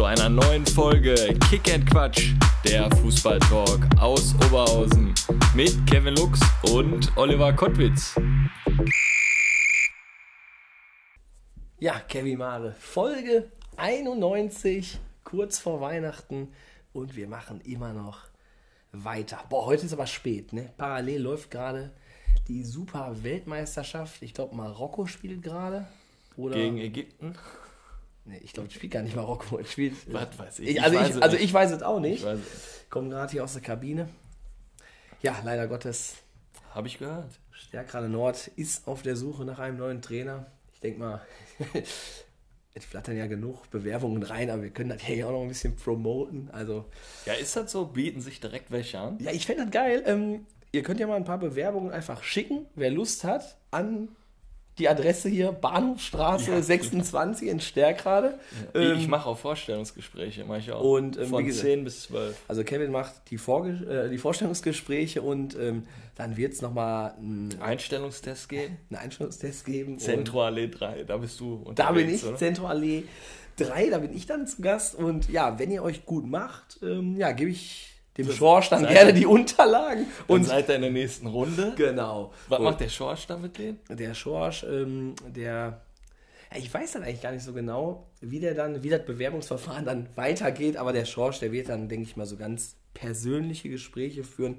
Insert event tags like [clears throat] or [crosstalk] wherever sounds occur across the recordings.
Zu einer neuen Folge Kick and Quatsch, der Fußballtalk aus Oberhausen mit Kevin Lux und Oliver Kottwitz. Ja, Kevin Mare, Folge 91, kurz vor Weihnachten und wir machen immer noch weiter. Boah, heute ist aber spät, ne? Parallel läuft gerade die Super Weltmeisterschaft. Ich glaube, Marokko spielt gerade. Oder Gegen Ägypten. Nee, ich glaube, es spielt gar nicht Marokko. Es spielt. Was weiß ich? Ich, also, Ich weiß ich, es also ich weiß es auch nicht. Ich weiß es. Komme gerade hier aus der Kabine. Ja, leider Gottes. Hab ich gehört. Stärkrade Nord ist auf der Suche nach einem neuen Trainer. Ich denke mal, [laughs] es flattern ja genug Bewerbungen rein, aber wir können das hier auch noch ein bisschen promoten. Also, Ja, ist das so? Bieten sich direkt welche an? ja, ich fände das geil. Ähm, ihr könnt ja mal ein paar Bewerbungen einfach schicken, wer Lust hat, an die Adresse hier, Bahnhofstraße Ja. 26 in Stärkrade. Ähm, ich mache auch Vorstellungsgespräche, mache ich auch. Und, ähm, Von gesagt- 10 bis 12. Also Kevin macht die, Vorge äh, die Vorstellungsgespräche und ähm, dann wird es nochmal einen, Einstellungstest gehen. einen Einstellungstest geben. Zentroallee 3, da bist du Da bin ich, oder? Zentralallee 3, da bin ich dann zu Gast. Und ja, wenn ihr euch gut macht, ähm, ja, gebe ich dem Schorsch dann seid- gerne die Unterlagen. Und seid ihr in der nächsten Runde? genau. Was und macht der Schorsch da mit denen? der Schorsch, ähm, der. Ja, ich weiß dann eigentlich gar nicht so genau, wie der dann, wie das Bewerbungsverfahren dann weitergeht, aber der Schorsch, der wird dann, denke ich mal, so ganz persönliche Gespräche führen.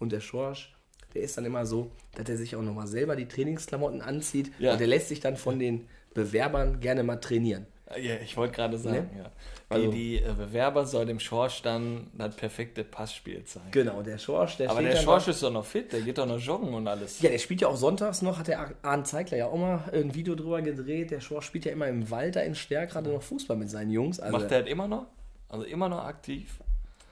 Und der Schorsch, der ist dann immer so, dass er sich auch nochmal selber die Trainingsklamotten anzieht Ja. und der lässt sich dann von den Bewerbern gerne mal trainieren. Ja, ich wollte gerade sagen, Ne? ja. Also- die, die äh, Bewerber soll dem Schorsch dann das perfekte Passspiel zeigen. Genau, der Schorsch, der Aber der Schorsch ist doch noch fit, der geht doch noch joggen und alles. Ja, der spielt ja auch sonntags noch, hat der Arndt Zeigler ja auch mal ein Video drüber gedreht. Der Schorsch spielt ja immer im Wald da in Stärk gerade noch Fußball mit seinen Jungs. Also Macht der das immer noch? Also immer noch aktiv?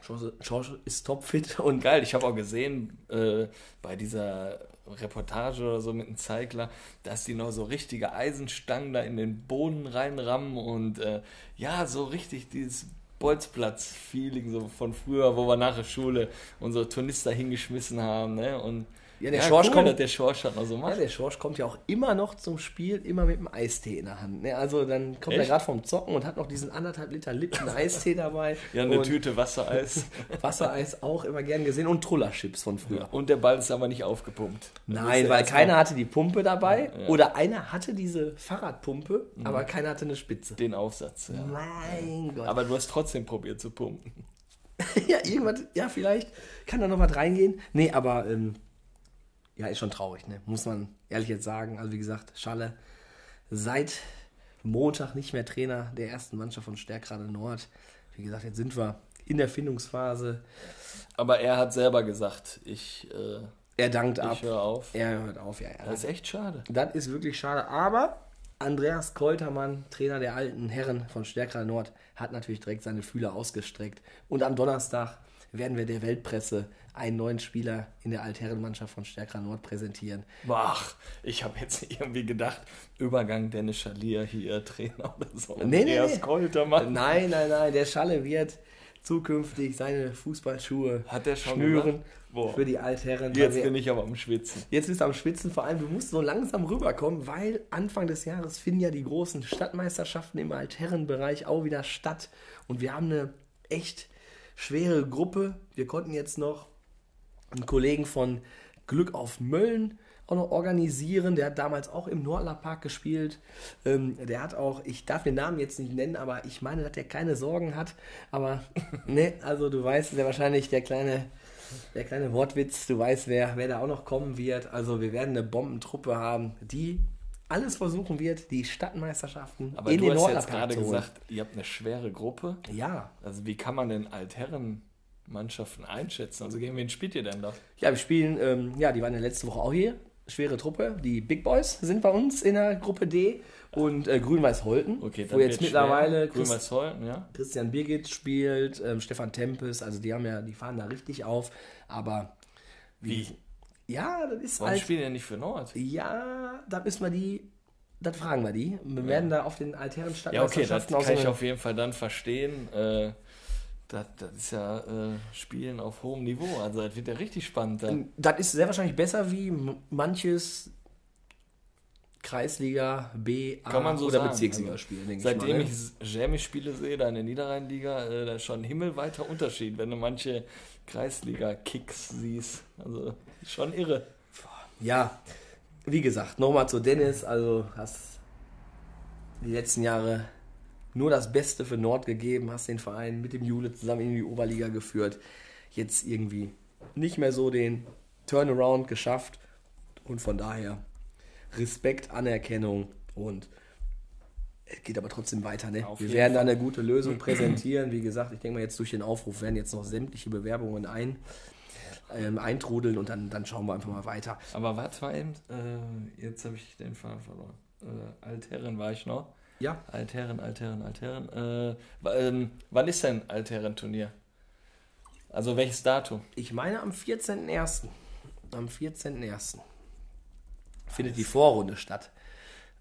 Schorsch, Schorsch ist topfit [laughs] und Geil, ich habe auch gesehen äh, bei dieser Reportage oder so mit dem Zeigler, dass die noch so richtige Eisenstangen da in den Boden reinrammen und äh, ja, so richtig dieses Bolzplatz-Feeling so von früher, wo wir nach der Schule unsere Turnister hingeschmissen haben, ne? Und Ja, der Schorsch cool, kommt- der Schorsch das noch so ja, der Schorsch kommt ja auch immer noch zum Spiel, immer mit einem Eistee in der Hand. Ne? Also dann kommt er Echt? gerade vom Zocken und hat noch diesen anderthalb Liter Lipton Eistee [laughs] dabei. Ja, eine Tüte Wassereis. [laughs] Wassereis auch immer gern gesehen und Trullerchips von früher. Und der Ball ist aber nicht aufgepumpt. Nein, weil keiner mal hatte die Pumpe dabei Ja. oder einer hatte diese Fahrradpumpe, Mhm. aber keiner hatte eine Spitze. Den Aufsatz. Ja. Mein Gott. Aber du hast trotzdem probiert zu pumpen. [laughs] ja, irgendwas, ja, vielleicht kann da noch was reingehen. Nee, aber ähm, ja, ist schon traurig, ne? Muss man ehrlich jetzt sagen. Also wie gesagt, Schalle seit Montag nicht mehr Trainer der ersten Mannschaft von Stärkrade Nord. Wie gesagt, jetzt sind wir in der Findungsphase. Aber er hat selber gesagt, ich, äh, Er dankt ab. ich höre auf. Er hört auf, ja. ja. Das ist echt schade. Das ist wirklich schade. Aber Andreas Koltermann, Trainer der alten Herren von Stärkrade Nord, hat natürlich direkt seine Fühler ausgestreckt. Und am Donnerstag werden wir der Weltpresse einen neuen Spieler in der Altherrenmannschaft von Stärkrade Nord präsentieren. Ach, ich habe jetzt irgendwie gedacht, Übergang Dennis Schalier hier, Trainer oder so. Nee, nee, Andreas nee. Koltermann. Nein, nein, nein, der Schalle wird zukünftig seine Fußballschuhe Hat der schon schnüren für die Altherren. Jetzt bin ich aber am Schwitzen. Jetzt bist du am Schwitzen, vor allem du musst so langsam rüberkommen, weil Anfang des Jahres finden ja die großen Stadtmeisterschaften im Altherrenbereich auch wieder statt. Und wir haben eine echt schwere Gruppe. Wir konnten jetzt noch einen Kollegen von Glück auf Mölln auch noch organisieren. Der hat damals auch im Nordler Park gespielt. Ähm, der hat auch, ich darf den Namen jetzt nicht nennen, aber ich meine, dass er keine Sorgen hat. Aber [laughs] ne, also du weißt, sehr wahrscheinlich der kleine, der kleine Wortwitz, du weißt, wer, wer da auch noch kommen wird. Also wir werden eine Bombentruppe haben, die alles versuchen wird, die Stadtmeisterschaften Aber in du den hast jetzt gerade gesagt, ihr habt eine schwere Gruppe. Ja, Also wie kann man denn Altherrenmannschaften einschätzen? Also gegen wen spielt ihr denn da? Ja, wir spielen, ähm, ja, die waren ja letzte Woche auch hier. Schwere Truppe. Die Big Boys sind bei uns in der Gruppe D und äh, Grün-Weiß-Holten. Okay, wo jetzt mittlerweile schwer. Chris, Grün-Weiß Holten, ja. Christian Birgit spielt, ähm, Stefan Tempes, also die haben ja, die fahren da richtig auf. Aber Wie? Ja, das ist Warum halt. spielen die nicht für Nord? Ja, da müssen wir die. Das fragen wir die. Wir werden da auf den alteren Ja, okay, das Stadtmeisterschaften kann ich auf jeden Fall dann verstehen. Äh, das, das ist ja äh, Spielen auf hohem Niveau. Also das wird ja richtig spannend dann. Das ist sehr wahrscheinlich besser wie manches Kreisliga, B, A Kann man so oder sagen. Bezirksliga-Spiel, denke ich mal. Seitdem ne? ich Jeremy-Spiele sehe, da in der Niederrhein-Liga, äh, da ist schon ein himmelweiter Unterschied, wenn du manche Kreisliga-Kicks siehst. Also schon irre. Ja, wie gesagt, nochmal zu Dennis. Also hast die letzten Jahre nur das Beste für Nord gegeben, hast den Verein mit dem Jule zusammen in die Oberliga geführt. Jetzt irgendwie nicht mehr so den Turnaround geschafft. Und von daher Respekt, Anerkennung und es geht aber trotzdem weiter. Ne? Auf Wir werden da Fall. eine gute Lösung [clears throat] präsentieren. Wie gesagt, ich denke mal, jetzt durch den Aufruf werden jetzt noch sämtliche Bewerbungen ein, ähm, eintrudeln und dann, dann schauen wir einfach mal weiter. Aber warte mal eben, äh, jetzt habe ich den Faden verloren. Äh, Altherren war ich noch. Ja, Altherren, Altherren, Altherren. Äh, ähm, wann ist denn Altherren-Turnier? Also welches Datum? Ich meine am 14.01. Am 14.01. findet die Vorrunde statt.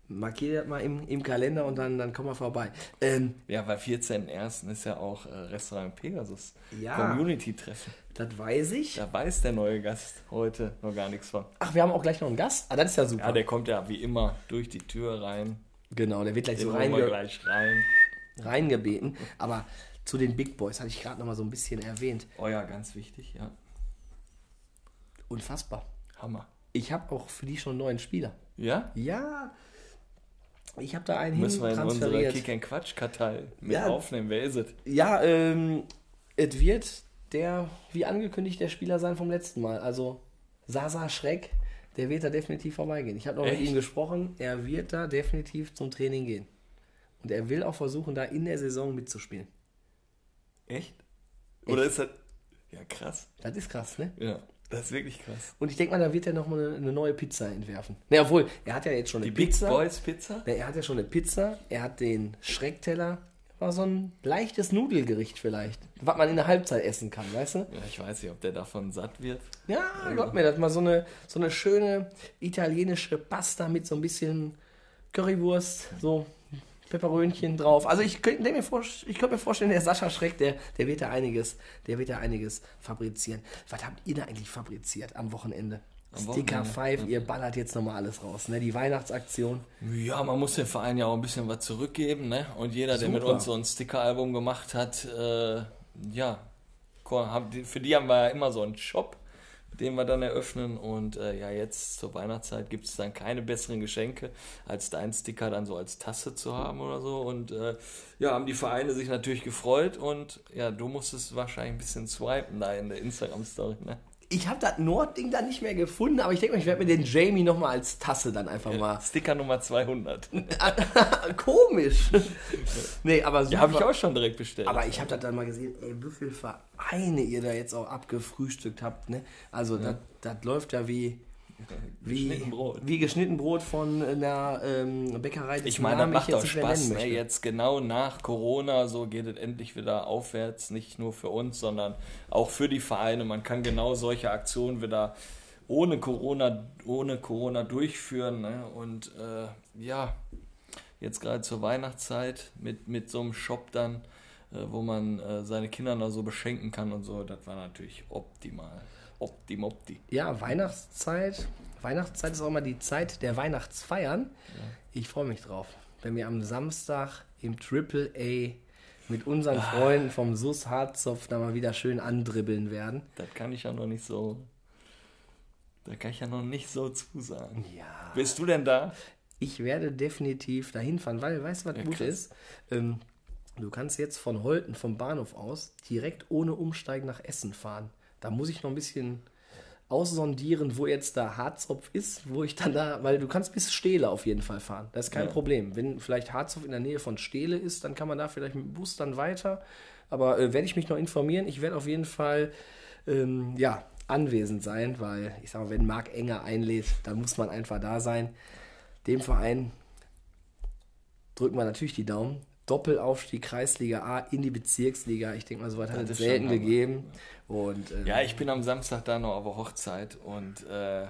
Markiert das mal im, im Kalender und dann, dann kommen wir vorbei. Ähm, Ja, weil 14.01. ist ja auch äh, Restaurant Pegasus. Ja. Community-Treffen. das weiß ich. Da weiß der neue Gast heute noch gar nichts von. Ach, wir haben auch gleich noch einen Gast. Ah, das ist ja super. Ja, der kommt ja wie immer durch die Tür rein. Genau, der wird gleich Den so reinge gleich rein. reingebeten. Aber zu den Big Boys hatte ich gerade noch mal so ein bisschen erwähnt. Oh ja, ganz wichtig, ja. Unfassbar. Hammer. Ich habe auch für die schon einen neuen Spieler. Ja? Ja, ich habe da einen Müssen wir in unsere transferiert. Kick and Quatsch Kartei mit Ja. aufnehmen. Wer ist es? Ja, ähm, es wird der, wie angekündigt, der Spieler sein vom letzten Mal. Also Sasa Schreck, der wird da definitiv vorbeigehen. Ich habe noch mit Echt? ihm gesprochen, er wird da definitiv zum Training gehen. Und er will auch versuchen, da in der Saison mitzuspielen. Echt? Oder ist das. Ja, krass. Das ist krass, ne? Ja, das ist wirklich krass. Und ich denke mal, da wird er noch mal eine, eine neue Pizza entwerfen. Ne, obwohl, er hat ja jetzt schon eine Die Big Pizza. Boys Pizza? Ne, er hat ja schon eine Pizza, er hat den Schreckteller. War so ein leichtes Nudelgericht vielleicht, was man in der Halbzeit essen kann, weißt du? Ja, ich weiß nicht, ob der davon satt wird. Ja, glaub mir, das mal so eine, so eine schöne italienische Pasta mit so ein bisschen Currywurst, so Peperönchen drauf. Also ich könnte mir, vor, ich könnte mir vorstellen, der Sascha Schreck, der, der wird da einiges, der wird da einiges fabrizieren. Was habt ihr da eigentlich fabriziert am Wochenende? Sticker Wochenende? 5, ihr ballert jetzt nochmal alles raus, ne? Die Weihnachtsaktion. Ja, man muss dem Verein ja auch ein bisschen was zurückgeben, ne? Und jeder, der mit Super. uns so ein Sticker-Album gemacht hat, äh, ja, für die haben wir ja immer so einen Shop, den wir dann eröffnen. Und äh, ja, jetzt zur Weihnachtszeit gibt es dann keine besseren Geschenke, als deinen Sticker dann so als Tasse zu haben oder so. Und äh, ja, haben die Vereine sich natürlich gefreut. Und ja, du musstest wahrscheinlich ein bisschen swipen da in der Instagram-Story, ne? Ich habe das Nordding da nicht mehr gefunden, aber ich denke mal, ich werde mir den Jamie nochmal als Tasse dann einfach mal. Sticker Nummer 200. [laughs] Komisch. nee, aber super. Ja, habe ich auch schon direkt bestellt. Aber ich habe das dann mal gesehen, ey, wie viele Vereine ihr da jetzt auch abgefrühstückt habt, ne? Also das das läuft ja wie wie Geschnitten Brot. wie geschnitten Brot von einer ähm, Bäckerei. Ich meine, das macht mehr Spaß. Ne? Jetzt genau nach Corona, so geht es endlich wieder aufwärts. Nicht nur für uns, sondern auch für die Vereine. Man kann genau solche Aktionen wieder ohne Corona, ohne Corona durchführen. Ne? Und äh, ja, jetzt gerade zur Weihnachtszeit mit, mit so einem Shop dann, äh, wo man äh, seine Kinder noch so beschenken kann und so, das war natürlich optimal. Optim, opti. Ja, Weihnachtszeit. Weihnachtszeit ist auch immer die Zeit der Weihnachtsfeiern. Ich freue mich drauf, wenn wir am Samstag im Triple A mit unseren Ah. Freunden vom SUS Harzopf da mal wieder schön andribbeln werden. Das kann ich ja noch nicht so. Da kann ich ja noch nicht so zusagen. Ja. Bist du denn da? Ich werde definitiv dahin fahren, weil, weißt du, was Ja, gut krass. ist? Ähm, du kannst jetzt von Holten, vom Bahnhof aus, direkt ohne Umsteigen nach Essen fahren. Da muss ich noch ein bisschen aussondieren, wo jetzt da Harzopf ist, wo ich dann da, weil du kannst bis Steele auf jeden Fall fahren. Das ist kein Ja. Problem. Wenn vielleicht Harzopf in der Nähe von Steele ist, dann kann man da vielleicht mit dem Bus dann weiter. Aber äh, werde ich mich noch informieren. Ich werde auf jeden Fall ähm, ja, anwesend sein, weil ich sage mal, wenn Marc Enger einlädt, dann muss man einfach da sein. Dem Verein drücken wir natürlich die Daumen. Doppelaufstieg Kreisliga A in die Bezirksliga. Ich denke mal, so was hat es selten gegeben. Und ähm, Ja, ich bin am Samstag da noch auf der Hochzeit und äh,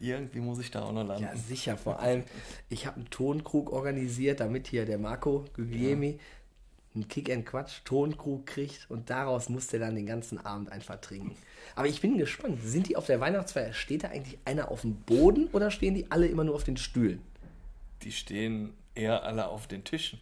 irgendwie muss ich da auch noch landen. Ja, sicher. Vor allem, ich habe einen Tonkrug organisiert, damit hier der Marco Guglielmi einen Kick and Quatsch Tonkrug kriegt und daraus muss der dann den ganzen Abend einfach trinken. Aber ich bin gespannt. Sind die auf der Weihnachtsfeier? Steht da eigentlich einer auf dem Boden oder stehen die alle immer nur auf den Stühlen? Die stehen eher alle auf den Tischen.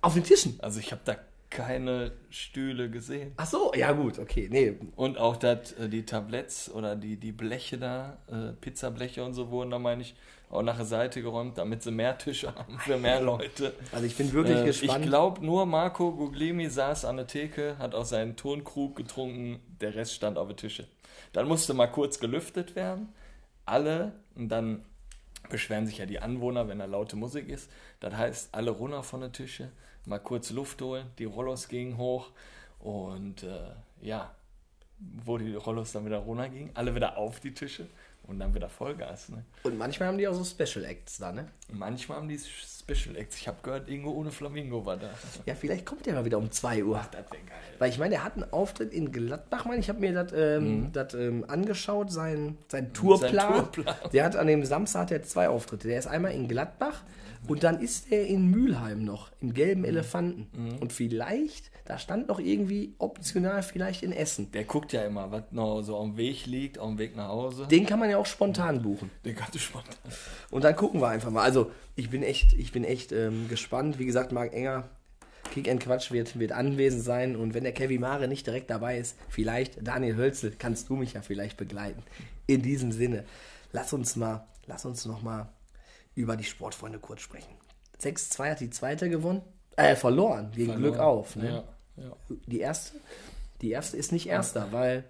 Auf den Tischen? Also ich habe da keine Stühle gesehen. Ach so, ja gut, okay. Nee, Und auch dat, äh, die Tabletts oder die, die Bleche da, äh, Pizzableche und so wurden da, meine ich, auch nach der Seite geräumt, damit sie mehr Tische [laughs] haben für mehr Leute. also ich bin wirklich Äh, gespannt. Ich glaube, nur Marco Guglielmi saß an der Theke, hat aus seinem Tonkrug getrunken, der Rest stand auf den Tische. Dann musste mal kurz gelüftet werden. Alle, und dann beschweren sich ja die Anwohner, wenn da laute Musik ist. Das heißt, alle runter von der Tische, mal kurz Luft holen, die Rollos gingen hoch und äh, ja, wo die Rollos dann wieder runtergingen, alle wieder auf die Tische und dann wieder Vollgas. Ne? und manchmal haben die auch so Special Acts da, ne? Manchmal haben die Special Acts. Ich habe gehört, Ingo ohne Flamingo war da. Ja, vielleicht kommt der mal wieder um 2 Uhr. Das wäre geil. Weil ich meine, der hat einen Auftritt in Gladbach, meine ich. Habe mir das ähm, das, ähm, angeschaut, sein, sein Tourplan. Tourplan. Der hat an dem Samstag hat er zwei Auftritte. Der ist einmal in Gladbach und dann ist er in Mülheim noch, im gelben Elefanten. Und vielleicht, da stand noch irgendwie optional vielleicht in Essen. Der guckt ja immer, was noch so am Weg liegt, auf dem Weg nach Hause. Den kann man ja auch spontan buchen. Den kannst du spontan. Und dann gucken wir einfach mal. Also, ich bin echt, ich bin echt ähm, gespannt. Wie gesagt, Marc Enger, Kick and Quatsch wird, wird anwesend sein. Und wenn der Kevin Mare nicht direkt dabei ist, vielleicht Daniel Hölzel, kannst du mich ja vielleicht begleiten. In diesem Sinne, lass uns mal, lass uns noch mal über die Sportfreunde kurz sprechen. 6-2 hat die zweite gewonnen, äh, verloren, gegen Glück auf. Ne? Ja, ja. Die erste, die erste ist nicht erster, weil,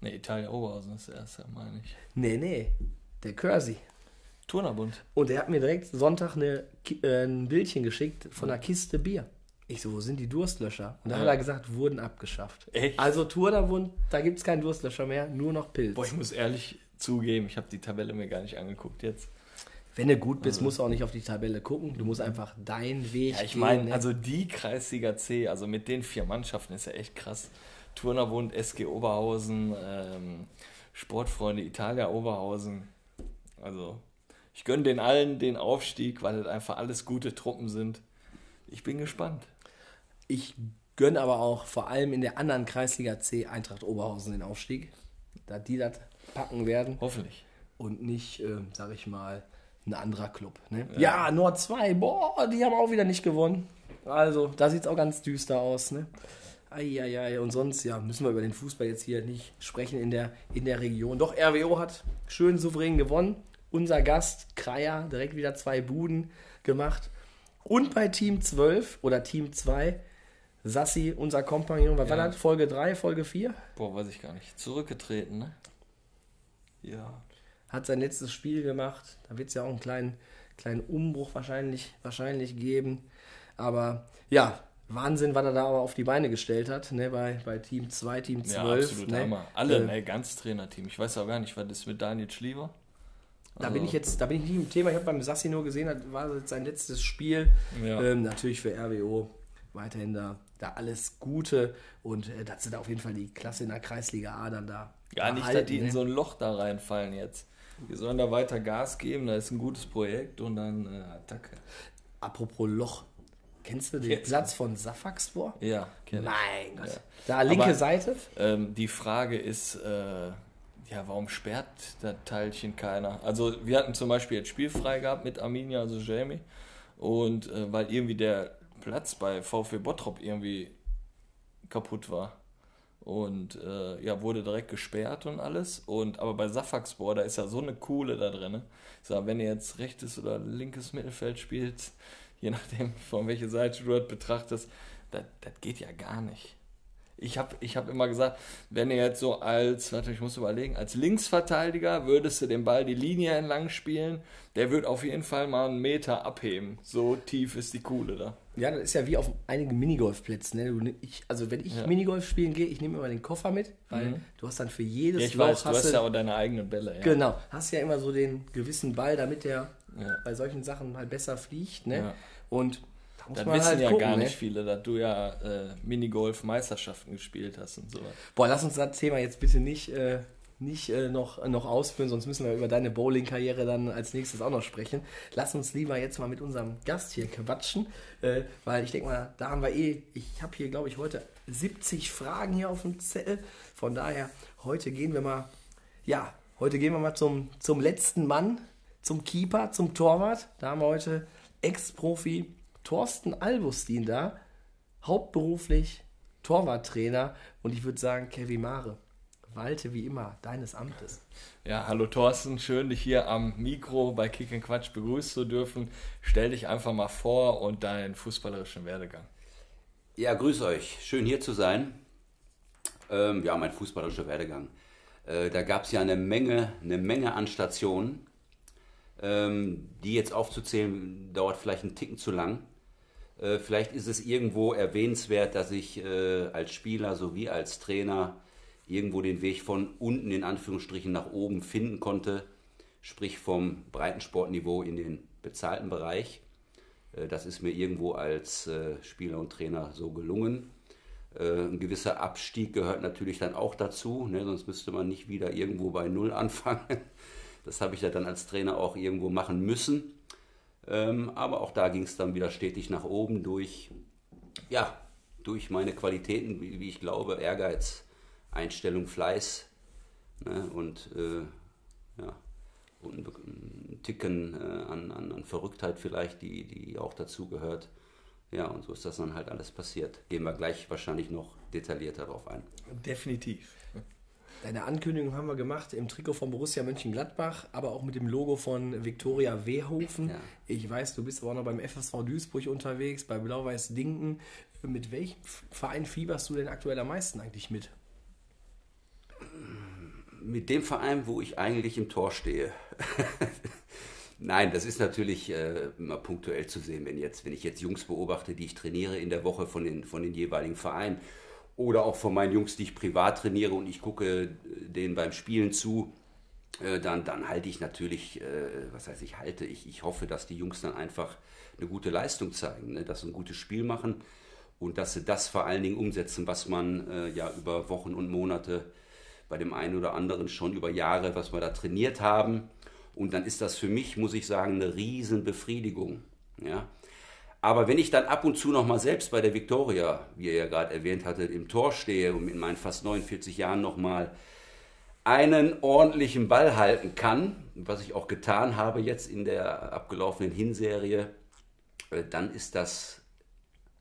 Ne, Italia Oberhausen ist der erste, meine ich. nee, nee, der Cursi. Turnerbund. Und er hat mir direkt Sonntag eine, äh, ein Bildchen geschickt von einer Kiste Bier. Ich so, wo sind die Durstlöscher? Und dann hat er gesagt, wurden abgeschafft. Echt? Also Turnerbund, da gibt es keinen Durstlöscher mehr, nur noch Pilz. Boah, ich muss ehrlich zugeben, ich habe die Tabelle mir gar nicht angeguckt jetzt. Wenn du gut bist, musst du auch nicht auf die Tabelle gucken. Du musst einfach deinen Weg Ja, ich gehen, meine, ne? also die Kreisliga C, also mit den vier Mannschaften ist ja echt krass. Turnerbund, SG Oberhausen, ähm, Sportfreunde Italia Oberhausen. Also ich gönne den allen den Aufstieg, weil das einfach alles gute Truppen sind. Ich bin gespannt. Ich gönne aber auch vor allem in der anderen Kreisliga C Eintracht Oberhausen den Aufstieg. Da die das packen werden Hoffentlich. und nicht, äh, sag ich mal, ein anderer Club. Ne? Ja. Nord 2, boah, die haben auch wieder nicht gewonnen. Also, da sieht es auch ganz düster aus. Ne? Eieiei, und sonst, ja, müssen wir über den Fußball jetzt hier nicht sprechen in der, in der Region. Doch, RWO hat schön souverän gewonnen. Unser Gast, Kreier, direkt wieder zwei Buden gemacht. Und bei Team 12 oder Team 2, Sassi, unser Kompagnon, was war Ja. das? Folge 3, Folge 4? Boah, weiß ich gar nicht. Zurückgetreten, ne? Ja. Hat sein letztes Spiel gemacht. Da wird es ja auch einen kleinen, kleinen Umbruch wahrscheinlich, wahrscheinlich geben. Aber ja, Wahnsinn, was er da aber auf die Beine gestellt hat, ne, bei, bei Team 2, Team 12. Ja, absolut ne. Hammer. Alle, Äh, ne, ganz Trainerteam. Ich weiß auch gar nicht, was ist mit Daniel Schliever? Da bin ich jetzt, da bin ich nicht im Thema. Ich habe beim Sassi nur gesehen, das war jetzt sein letztes Spiel. Ja. Ähm, natürlich für RWO weiterhin da, da alles Gute und äh, dass sie da auf jeden Fall die Klasse in der Kreisliga A dann da. Ja, nicht, dass die in ne? so ein Loch da reinfallen jetzt. Wir sollen da weiter Gas geben, da ist ein gutes Projekt und dann äh, Attacke. Apropos Loch. Kennst du den Jetzt. Platz von Safaxpor? Ja, kenn ich. Mein Gott. Ja. Da linke Aber- Seite. Ähm, die Frage ist, äh, ja, warum sperrt das Teilchen keiner? Also wir hatten zum Beispiel jetzt spielfrei gehabt mit Arminia, also Jamie. Und äh, weil irgendwie der Platz bei VfB Bottrop irgendwie kaputt war. Und äh, ja, wurde direkt gesperrt und alles. Und aber bei Safaxpor, da ist ja so eine Kohle da drin. ne? Ich wenn ihr jetzt rechtes oder linkes Mittelfeld spielt, [laughs] je nachdem von welcher Seite du das betrachtest, das, das geht ja gar nicht. Ich habe ich hab immer gesagt, wenn ihr jetzt so als, warte, ich muss überlegen, als Linksverteidiger würdest du den Ball die Linie entlang spielen, der wird auf jeden Fall mal einen Meter abheben. So tief ist die Kuhle da. Ja, das ist ja wie auf einigen Minigolfplätzen. Ne? Ich, also wenn ich Ja. Minigolf spielen gehe, ich nehme immer den Koffer mit, weil du hast dann für jedes Ja, ich Loch weiß, du hast du- ja auch deine eigenen Bälle. Ja. Genau, hast ja immer so den gewissen Ball, damit der Ja. bei solchen Sachen mal besser fliegt. Ne? Und da muss Das man wissen halt ja gucken, gar ne? nicht viele, dass du ja äh, Minigolf-Meisterschaften gespielt hast und so. Boah, lass uns das Thema jetzt bitte nicht, äh, nicht äh, noch, noch ausführen, sonst müssen wir über deine Bowling-Karriere dann als nächstes auch noch sprechen. Lass uns lieber jetzt mal mit unserem Gast hier quatschen, äh, weil ich denke mal, da haben wir eh, ich habe hier, glaube ich, heute 70 Fragen hier auf dem Zettel. Von daher, heute gehen wir mal, ja, heute gehen wir mal zum, zum letzten Mann, zum Keeper, zum Torwart. Da haben wir heute Ex-Profi Thorsten Albustin da, hauptberuflich Torwarttrainer und ich würde sagen, Kevin Mare, walte wie immer deines Amtes. Ja, hallo Thorsten, schön dich hier am Mikro bei Kick and Quatsch begrüßen zu dürfen. Stell dich einfach mal vor und deinen fußballerischen Werdegang. Ja, grüß euch. Schön hier zu sein. Ähm, ja, mein fußballerischer Werdegang. Äh, da gab es ja eine Menge, eine Menge an Stationen. Ähm, die jetzt aufzuzählen, dauert vielleicht einen Ticken zu lang. Äh, vielleicht ist es irgendwo erwähnenswert, dass ich äh, als Spieler sowie als Trainer irgendwo den Weg von unten in Anführungsstrichen nach oben finden konnte, sprich vom Breitensportniveau in den bezahlten Bereich. Äh, Das ist mir irgendwo als äh, Spieler und Trainer so gelungen. Äh, Ein gewisser Abstieg gehört natürlich dann auch dazu, ne? sonst müsste man nicht wieder irgendwo bei Null [laughs] anfangen. Das habe ich ja dann als Trainer auch irgendwo machen müssen. Ähm, Aber auch da ging es dann wieder stetig nach oben durch, ja, durch meine Qualitäten, wie wie ich glaube, Ehrgeiz, Einstellung, Fleiß ne? und äh, ja, und ein, Ticken äh, an, an, an Verrücktheit vielleicht, die, die auch dazu gehört. Ja, und so ist das dann halt alles passiert. Gehen wir gleich wahrscheinlich noch detaillierter darauf ein. Definitiv. Deine Ankündigung haben wir gemacht im Trikot von Borussia Mönchengladbach, aber auch mit dem Logo von Viktoria Wehofen. Ja. Ich weiß, du bist aber auch noch beim FSV Duisburg unterwegs, bei Blau-Weiß Dinken. Mit welchem Verein fieberst du denn aktuell am meisten eigentlich mit? Mit dem Verein, wo ich eigentlich im Tor stehe. [laughs] Nein, das ist natürlich äh, immer punktuell zu sehen, wenn, jetzt, wenn ich jetzt Jungs beobachte, die ich trainiere in der Woche von den, von den jeweiligen Vereinen oder auch von meinen Jungs, die ich privat trainiere und ich gucke äh, denen beim Spielen zu, äh, dann, dann halte ich natürlich, äh, was heißt ich halte, ich, ich hoffe, dass die Jungs dann einfach eine gute Leistung zeigen, ne? dass sie ein gutes Spiel machen und dass sie das vor allen Dingen umsetzen, was man äh, ja über Wochen und Monate bei dem einen oder anderen schon über Jahre, was wir da trainiert haben. Und dann ist das für mich, muss ich sagen, eine Riesenbefriedigung. Ja? Aber wenn ich dann ab und zu noch mal selbst bei der Viktoria, wie ihr ja gerade erwähnt hattet, im Tor stehe und in meinen fast 49 Jahren noch mal einen ordentlichen Ball halten kann, was ich auch getan habe jetzt in der abgelaufenen Hinserie, äh, dann ist das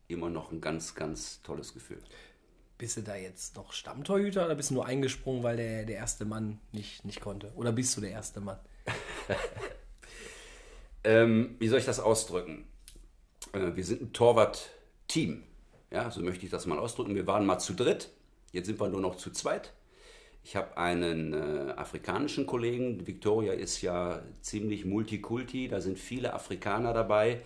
immer noch ein ganz, ganz tolles Gefühl. Bist du da jetzt noch Stammtorhüter oder bist du nur eingesprungen, weil der, der erste Mann nicht, nicht konnte? Oder bist du der erste Mann? [laughs] Ähm, wie soll ich das ausdrücken? Äh, wir sind ein Torwart-Team. Ja, so möchte ich das mal ausdrücken. Wir waren mal zu dritt, jetzt sind wir nur noch zu zweit. Ich habe einen äh, afrikanischen Kollegen. Victoria ist ja ziemlich multikulti, da sind viele Afrikaner dabei.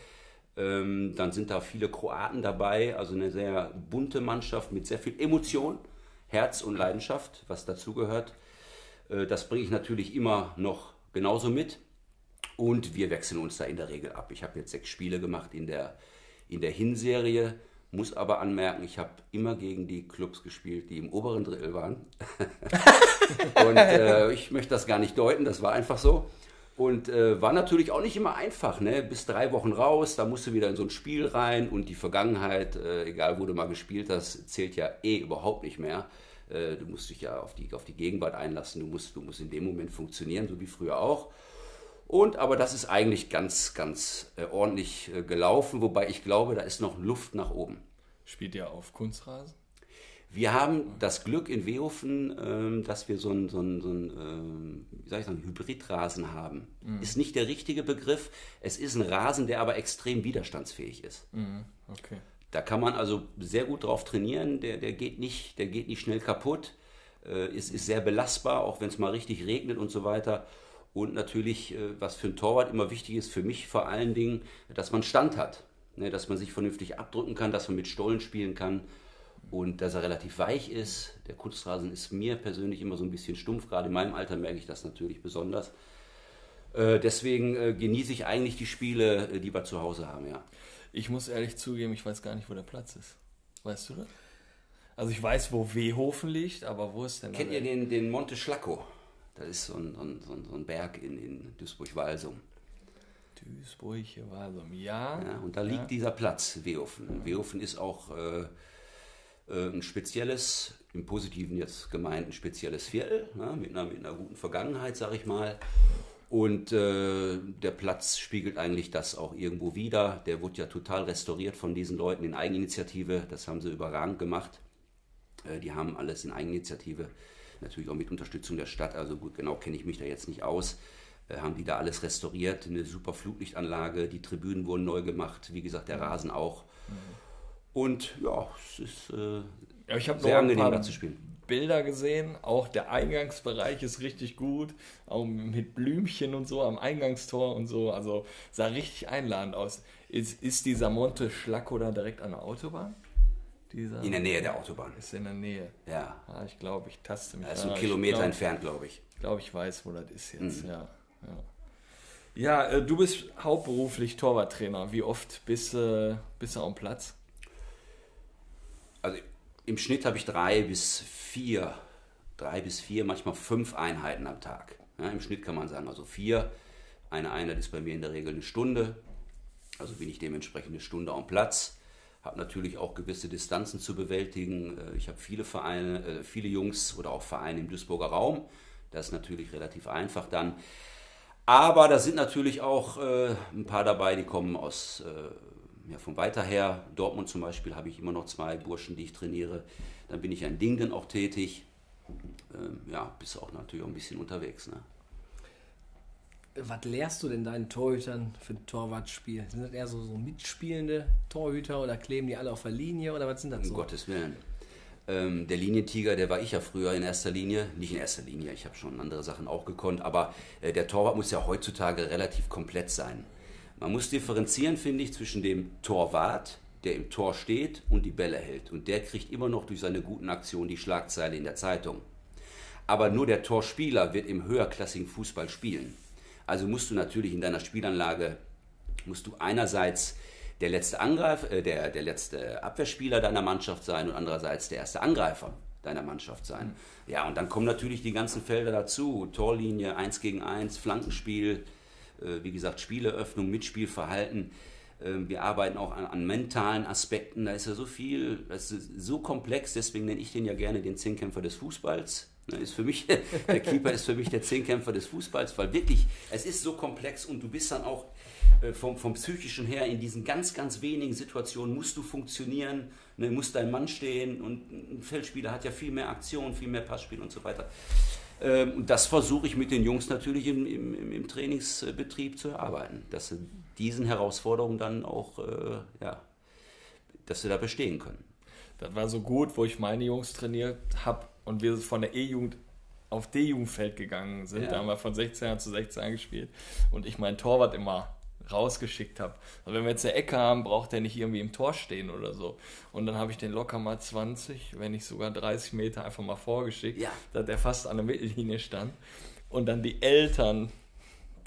Ähm, dann sind da viele Kroaten dabei, also eine sehr bunte Mannschaft mit sehr viel Emotion, Herz und Leidenschaft, was dazugehört. Äh, das bringe ich natürlich immer noch genauso mit. Und wir wechseln uns da in der Regel ab. Ich habe jetzt sechs Spiele gemacht in der, in der Hinserie, muss aber anmerken, ich habe immer gegen die Clubs gespielt, die im oberen Drittel waren. [laughs] und äh, ich möchte das gar nicht deuten, das war einfach so. Und äh, war natürlich auch nicht immer einfach, ne? Bis drei Wochen raus, da musst du wieder in so ein Spiel rein und die Vergangenheit, äh, egal wo du mal gespielt hast, zählt ja eh überhaupt nicht mehr. Äh, du musst dich ja auf die, auf die Gegenwart einlassen, du musst, du musst in dem Moment funktionieren, so wie früher auch. Und aber das ist eigentlich ganz, ganz äh, ordentlich äh, gelaufen, wobei ich glaube, da ist noch Luft nach oben. Spielt ihr auf Kunstrasen? Wir haben das Glück in Wehofen, ähm, dass wir so einen so einen- so einen, ähm, wie soll ich sagen, Hybridrasen haben. Ist nicht der richtige Begriff. Es ist ein Rasen, der aber extrem widerstandsfähig ist. Okay. Da kann man also sehr gut drauf trainieren. Der, der, geht, nicht, der geht nicht schnell kaputt. Äh, ist, ist sehr belastbar, auch wenn es mal richtig regnet und so weiter. Und natürlich, äh, was für einen Torwart immer wichtig ist, für mich vor allen Dingen, dass man Stand hat. Ne, dass man sich vernünftig abdrücken kann, dass man mit Stollen spielen kann und dass er relativ weich ist. Der Kunstrasen ist mir persönlich immer so ein bisschen stumpf. Gerade in meinem Alter merke ich das natürlich besonders. Äh, deswegen äh, genieße ich eigentlich die Spiele, äh, die wir zu Hause haben, ja. Ich muss ehrlich zugeben, ich weiß gar nicht, wo der Platz ist. Weißt du das? Also ich weiß, wo Wehofen liegt, aber wo ist denn Kennt ihr den, den Monte Schlacco? Das ist so ein, so ein, so ein, Berg in, in Duisburg-Walsum. Duisburg, hier war so. Ja. Ja, und da liegt dieser Platz, Wehofen. Wehofen ist auch äh, ein spezielles, im Positiven jetzt gemeint, ein spezielles Viertel, ne, mit, einer, mit einer guten Vergangenheit, sag ich mal. Und äh, der Platz spiegelt eigentlich das auch irgendwo wider. Der wurde ja total restauriert von diesen Leuten in Eigeninitiative. Das haben sie überragend gemacht. Äh, die haben alles in Eigeninitiative, natürlich auch mit Unterstützung der Stadt. Also gut, genau kenne ich mich da jetzt nicht aus. Äh, haben die da alles restauriert, eine super Flutlichtanlage, die Tribünen wurden neu gemacht, wie gesagt, der Rasen auch. Und ja, es ist äh, Ja, ich habe sehr noch ein angenehm paar da zu spielen. Bilder gesehen. Auch der Eingangsbereich ist richtig gut. Auch mit Blümchen und so am Eingangstor und so. Also sah richtig einladend aus. Ist, ist dieser Monte Schlacco da direkt an der Autobahn? Dieser In der Nähe der Autobahn. ist in der Nähe. Ja, Ah, ich glaube, ich taste mich. ist Ah, ein Kilometer glaub- entfernt, glaube ich. Ich glaube, ich weiß, wo das ist jetzt. Mhm. Ja, ja. ja äh, du bist hauptberuflich Torwarttrainer. Wie oft bist, äh, bist du am Platz? Im Schnitt habe ich drei bis vier, drei bis vier, manchmal fünf Einheiten am Tag. Ja, Im Schnitt kann man sagen, also vier. Eine Einheit ist bei mir in der Regel eine Stunde. Also bin ich dementsprechend eine Stunde am Platz. Habe natürlich auch gewisse Distanzen zu bewältigen. Äh, Ich habe viele Vereine, äh, viele Jungs oder auch Vereine im Duisburger Raum. Das ist natürlich relativ einfach dann. Aber da sind natürlich auch äh, ein paar dabei, die kommen aus ja, von weiter her. Dortmund zum Beispiel habe ich immer noch zwei Burschen, die ich trainiere. Dann bin ich ja in Dingen auch tätig. Ähm, ja, bist auch natürlich auch ein bisschen unterwegs. Ne? Was lehrst du denn deinen Torhütern für ein Torwartspiel? Sind das eher so, so mitspielende Torhüter oder kleben die alle auf der Linie oder was sind das Um so? Gottes Willen. Ähm, der Linientiger, der war ich ja früher in erster Linie. Nicht in erster Linie, ich habe schon andere Sachen auch gekonnt. Aber äh, der Torwart muss ja heutzutage relativ komplett sein. Man muss differenzieren, finde ich, zwischen dem Torwart, der im Tor steht und die Bälle hält. Und der kriegt immer noch durch seine guten Aktionen die Schlagzeile in der Zeitung. Aber nur der Torspieler wird im höherklassigen Fußball spielen. Also musst du natürlich in deiner Spielanlage, musst du einerseits der letzte Angreif, äh, der, der letzte Abwehrspieler deiner Mannschaft sein und andererseits der erste Angreifer deiner Mannschaft sein. Ja, und dann kommen natürlich die ganzen Felder dazu. Torlinie, 1 gegen 1, Flankenspiel, wie gesagt, Spieleröffnung, Mitspielverhalten. Ähm, Wir arbeiten auch an, an mentalen Aspekten. Da ist ja so viel, das ist so komplex, deswegen nenne ich den ja gerne den Zehnkämpfer des Fußballs. Ne, Ist für mich, [laughs] der Keeper ist für mich der Zehnkämpfer des Fußballs, weil wirklich, es ist so komplex und du bist dann auch äh, vom, vom Psychischen her in diesen ganz, ganz wenigen Situationen musst du funktionieren, ne, muss dein Mann stehen und ein Feldspieler hat ja viel mehr Aktion, viel mehr Passspiel und so weiter. Ähm, Und das versuche ich mit den Jungs natürlich im, im, im- Trainingsbetrieb zu erarbeiten, dass sie diesen Herausforderungen dann auch, äh, ja, dass sie da bestehen können. Das war so gut, wo ich meine Jungs trainiert habe und wir von der E-Jugend auf D-Jugendfeld gegangen sind. Ja. Da haben wir von 16 zu 16 gespielt und ich meinen Torwart immer rausgeschickt habe. Und wenn wir jetzt eine Ecke haben, braucht der nicht irgendwie im Tor stehen oder so. Und dann habe ich den locker mal 20, wenn nicht sogar 30 Meter einfach mal vorgeschickt, Ja. dass der fast an der Mittellinie stand. Und dann die Eltern,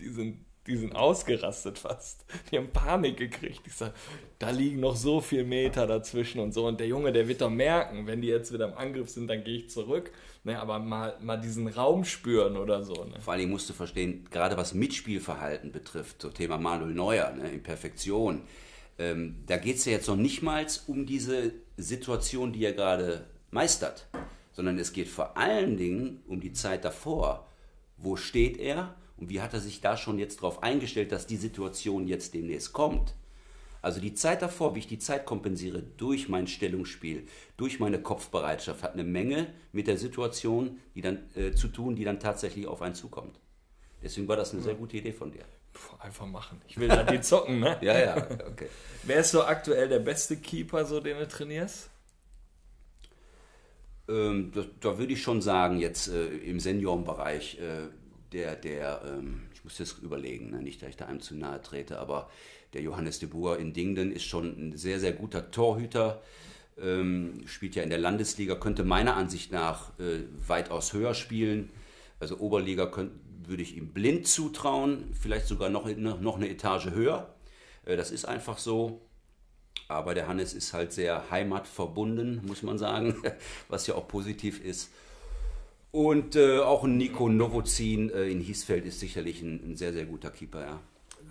die sind, die sind ausgerastet fast. Die haben Panik gekriegt. Ich sage, da liegen noch so viele Meter dazwischen und so. Und der Junge, der wird doch merken, wenn die jetzt wieder im Angriff sind, dann gehe ich zurück. Ne, aber mal, mal diesen Raum spüren oder so. Ne? Vor allem musst du verstehen, gerade was Mitspielverhalten betrifft, so Thema Manuel Neuer, ne, in Perfektion, ähm, da geht es ja jetzt noch nicht mal um diese Situation, die er gerade meistert, sondern es geht vor allen Dingen um die Zeit davor. Wo steht er und wie hat er sich da schon jetzt darauf eingestellt, dass die Situation jetzt demnächst kommt? Also die Zeit davor, wie ich die Zeit kompensiere durch mein Stellungsspiel, durch meine Kopfbereitschaft, hat eine Menge mit der Situation die dann, äh, zu tun, die dann tatsächlich auf einen zukommt. Deswegen war das eine sehr gute Idee von dir. Puh, einfach machen. Ich will da die zocken, ne? [laughs] Ja, ja, okay. Wer ist so aktuell der beste Keeper, so den du trainierst? Ähm, da, da würde ich schon sagen, jetzt äh, im Seniorenbereich, äh, der, der, ähm, ich muss jetzt überlegen, ne, nicht, dass ich da einem zu nahe trete, aber der Johannes de Boer in Dingden ist schon ein sehr, sehr guter Torhüter, ähm, spielt ja in der Landesliga, könnte meiner Ansicht nach äh, weitaus höher spielen. Also Oberliga könnt, würde ich ihm blind zutrauen, vielleicht sogar noch, noch noch eine Etage höher. Äh, das ist einfach so. Aber der Hannes ist halt sehr heimatverbunden, muss man sagen, [laughs] was ja auch positiv ist. Und äh, auch ein Nico Novozin äh, in Hiesfeld ist sicherlich ein, ein, sehr, sehr guter Keeper, ja.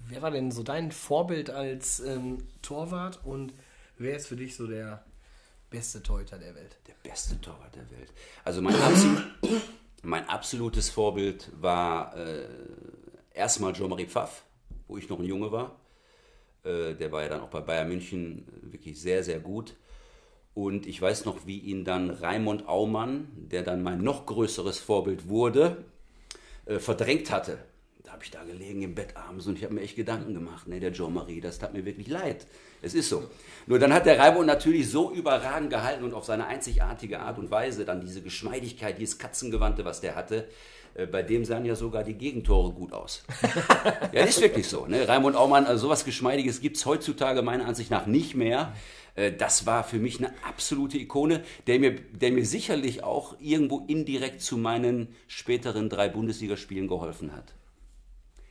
Wer war denn so dein Vorbild als ähm, Torwart und wer ist für dich so der beste Torhüter der Welt? Der beste Torwart der Welt. Also mein, absolut, [coughs] mein absolutes Vorbild war äh, erstmal Jean-Marie Pfaff, wo ich noch ein Junge war. Äh, der war ja dann auch bei Bayern München wirklich sehr, sehr gut. Und ich weiß noch, wie ihn dann Raimund Aumann, der dann mein noch größeres Vorbild wurde, äh, verdrängt hatte. Habe ich da gelegen im Bett abends und ich habe mir echt Gedanken gemacht. Ne, der Joe Marie, das tat mir wirklich leid. Es ist so. Nur dann hat der Raimund natürlich so überragend gehalten und auf seine einzigartige Art und Weise dann diese Geschmeidigkeit, dieses Katzengewandte, was der hatte, äh, bei dem sahen ja sogar die Gegentore gut aus. [laughs] ja, ist wirklich so. Ne? Raimund Aumann, also sowas Geschmeidiges gibt es heutzutage meiner Ansicht nach nicht mehr. Äh, das war für mich eine absolute Ikone, der mir, der mir sicherlich auch irgendwo indirekt zu meinen späteren drei Bundesligaspielen geholfen hat.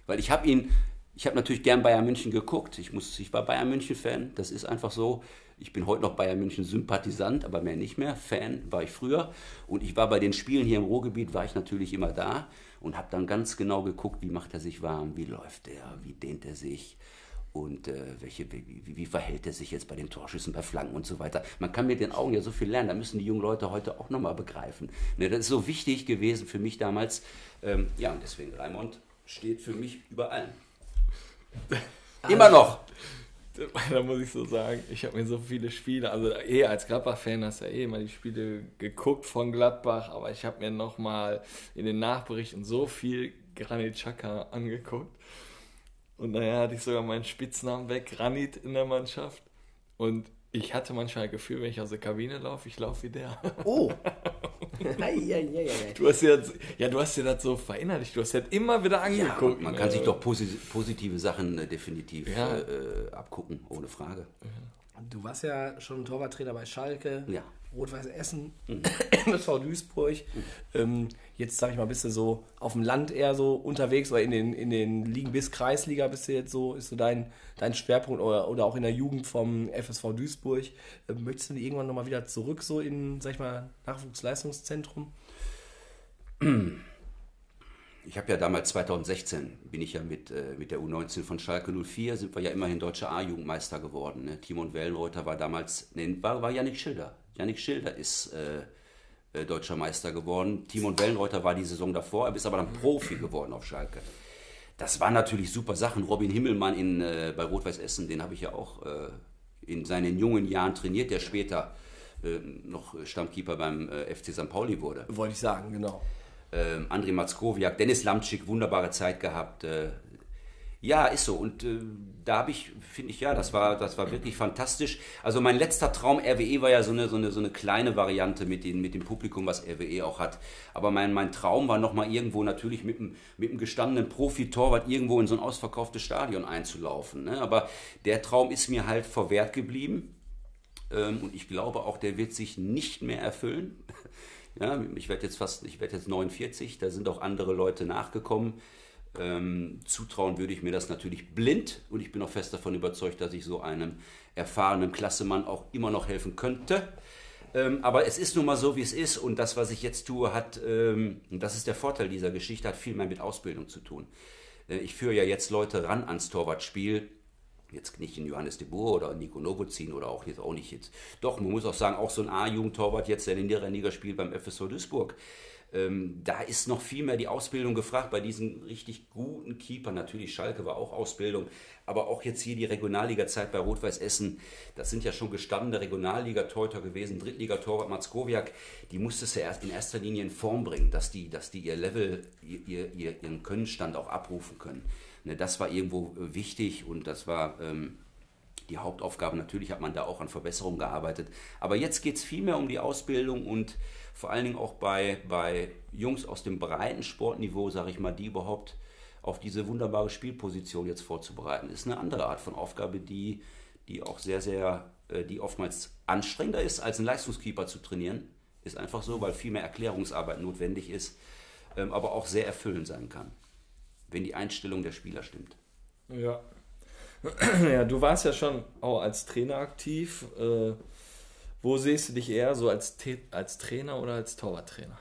Weil ich habe ihn, ich habe natürlich gern Bayern München geguckt. Ich, muss, ich war Bayern München-Fan, das ist einfach so. Ich bin heute noch Bayern München Sympathisant, aber mehr nicht mehr. Fan war ich früher. Und ich war bei den Spielen hier im Ruhrgebiet, war ich natürlich immer da und habe dann ganz genau geguckt, wie macht er sich warm, wie läuft er, wie dehnt er sich und äh, welche, wie, wie, verhält er sich jetzt bei den Torschüssen, bei Flanken und so weiter. Man kann mit den Augen ja so viel lernen, da müssen die jungen Leute heute auch nochmal begreifen. Ne, das ist so wichtig gewesen für mich damals. Ähm, ja, und deswegen Raimond steht für mich über allen. [laughs] Immer noch. Da muss ich so sagen, ich habe mir so viele Spiele, also eh als Gladbach-Fan hast du ja eh immer die Spiele geguckt von Gladbach, aber ich habe mir nochmal in den Nachberichten so viel Granit Xhaka angeguckt und naja, hatte ich sogar meinen Spitznamen weg, Granit in der Mannschaft. Und ich hatte manchmal ein Gefühl, wenn ich aus der Kabine laufe, ich laufe wie der. Oh! [laughs] du hast ja, ja, du hast dir das so verinnerlicht, du hast ja immer wieder angeguckt. Ja, man kann sich doch positive Sachen äh, definitiv ja. äh, abgucken, ohne Frage. Du warst ja schon Torwarttrainer bei Schalke. Ja. Rot-Weiß Essen, mhm. [coughs] MSV Duisburg. Mhm. Ähm, jetzt sag ich mal, bist du so auf dem Land eher so unterwegs oder in den, in den Ligen bis Kreisliga bist du jetzt so, ist so dein, dein Schwerpunkt oder, oder auch in der Jugend vom FSV Duisburg. Ähm, möchtest du irgendwann nochmal wieder zurück so in, sag ich mal, Nachwuchsleistungszentrum? Ich habe ja damals 2016 bin ich ja mit, äh, mit der U19 von Schalke 04, sind wir ja immerhin deutscher A-Jugendmeister geworden. Ne? Timon Wellenreuter war damals, ne, war, war Janik Schilder, Janik Schilder ist äh, äh, deutscher Meister geworden. Timon Wellenreuter war die Saison davor, er ist aber dann Profi geworden auf Schalke. Das waren natürlich super Sachen. Robin Himmelmann in, äh, bei Rot-Weiß Essen, den habe ich ja auch äh, in seinen jungen Jahren trainiert, der später äh, noch Stammkeeper beim äh, FC St. Pauli wurde. Wollte ich sagen, genau. Ähm, André Matzkowiak, Dennis Lamczyk, wunderbare Zeit gehabt. Ja, ist so. Und äh, da habe ich, finde ich, ja, das war, das war wirklich fantastisch. Also mein letzter Traum RWE war ja so eine, so eine, so eine kleine Variante mit, den, mit dem Publikum, was RWE auch hat. Aber mein, mein Traum war nochmal irgendwo natürlich mit einem, mit gestandenen Profi-Torwart irgendwo in so ein ausverkauftes Stadion einzulaufen. Ne? Aber der Traum ist mir halt verwehrt geblieben. Ähm, und ich glaube auch, der wird sich nicht mehr erfüllen. [laughs] Ja, ich werde jetzt fast, ich werde jetzt 49, da sind auch andere Leute nachgekommen. Ähm, zutrauen würde ich mir das natürlich blind und ich bin auch fest davon überzeugt, dass ich so einem erfahrenen Klassemann auch immer noch helfen könnte. Ähm, aber es ist nun mal so, wie es ist und das, was ich jetzt tue, hat, ähm, und das ist der Vorteil dieser Geschichte, hat viel mehr mit Ausbildung zu tun. Äh, ich führe ja jetzt Leute ran ans Torwartspiel, jetzt nicht in Johannes de Boer oder Nico Novozin oder auch jetzt auch nicht jetzt. Doch, man muss auch sagen, auch so ein A-Jugendtorwart jetzt, der in der Liga spielt beim FSV Duisburg ähm, da ist noch viel mehr die Ausbildung gefragt bei diesen richtig guten Keepern. Natürlich, Schalke war auch Ausbildung, aber auch jetzt hier die Regionalliga-Zeit bei Rot-Weiß Essen, das sind ja schon gestandene Regionalliga-Torhüter gewesen, Drittliga-Torwart Matzkowiak, die musstest du erst in erster Linie in Form bringen, dass die, dass die ihr Level, ihr, ihr, ihren Könnenstand auch abrufen können. Ne, das war irgendwo äh, wichtig und das war ähm, die Hauptaufgabe. Natürlich hat man da auch an Verbesserungen gearbeitet. Aber jetzt geht es vielmehr um die Ausbildung und vor allen Dingen auch bei, bei Jungs aus dem breiten Sportniveau, sage ich mal, die überhaupt auf diese wunderbare Spielposition jetzt vorzubereiten, ist eine andere Art von Aufgabe, die, die auch sehr, sehr, äh, die oftmals anstrengender ist, als einen Leistungskeeper zu trainieren. Ist einfach so, weil viel mehr Erklärungsarbeit notwendig ist, ähm, aber auch sehr erfüllend sein kann, wenn die Einstellung der Spieler stimmt. Ja, [clears throat] Ja, du warst ja schon auch als Trainer aktiv. Äh, wo siehst du dich eher so als, als Trainer oder als Torwarttrainer?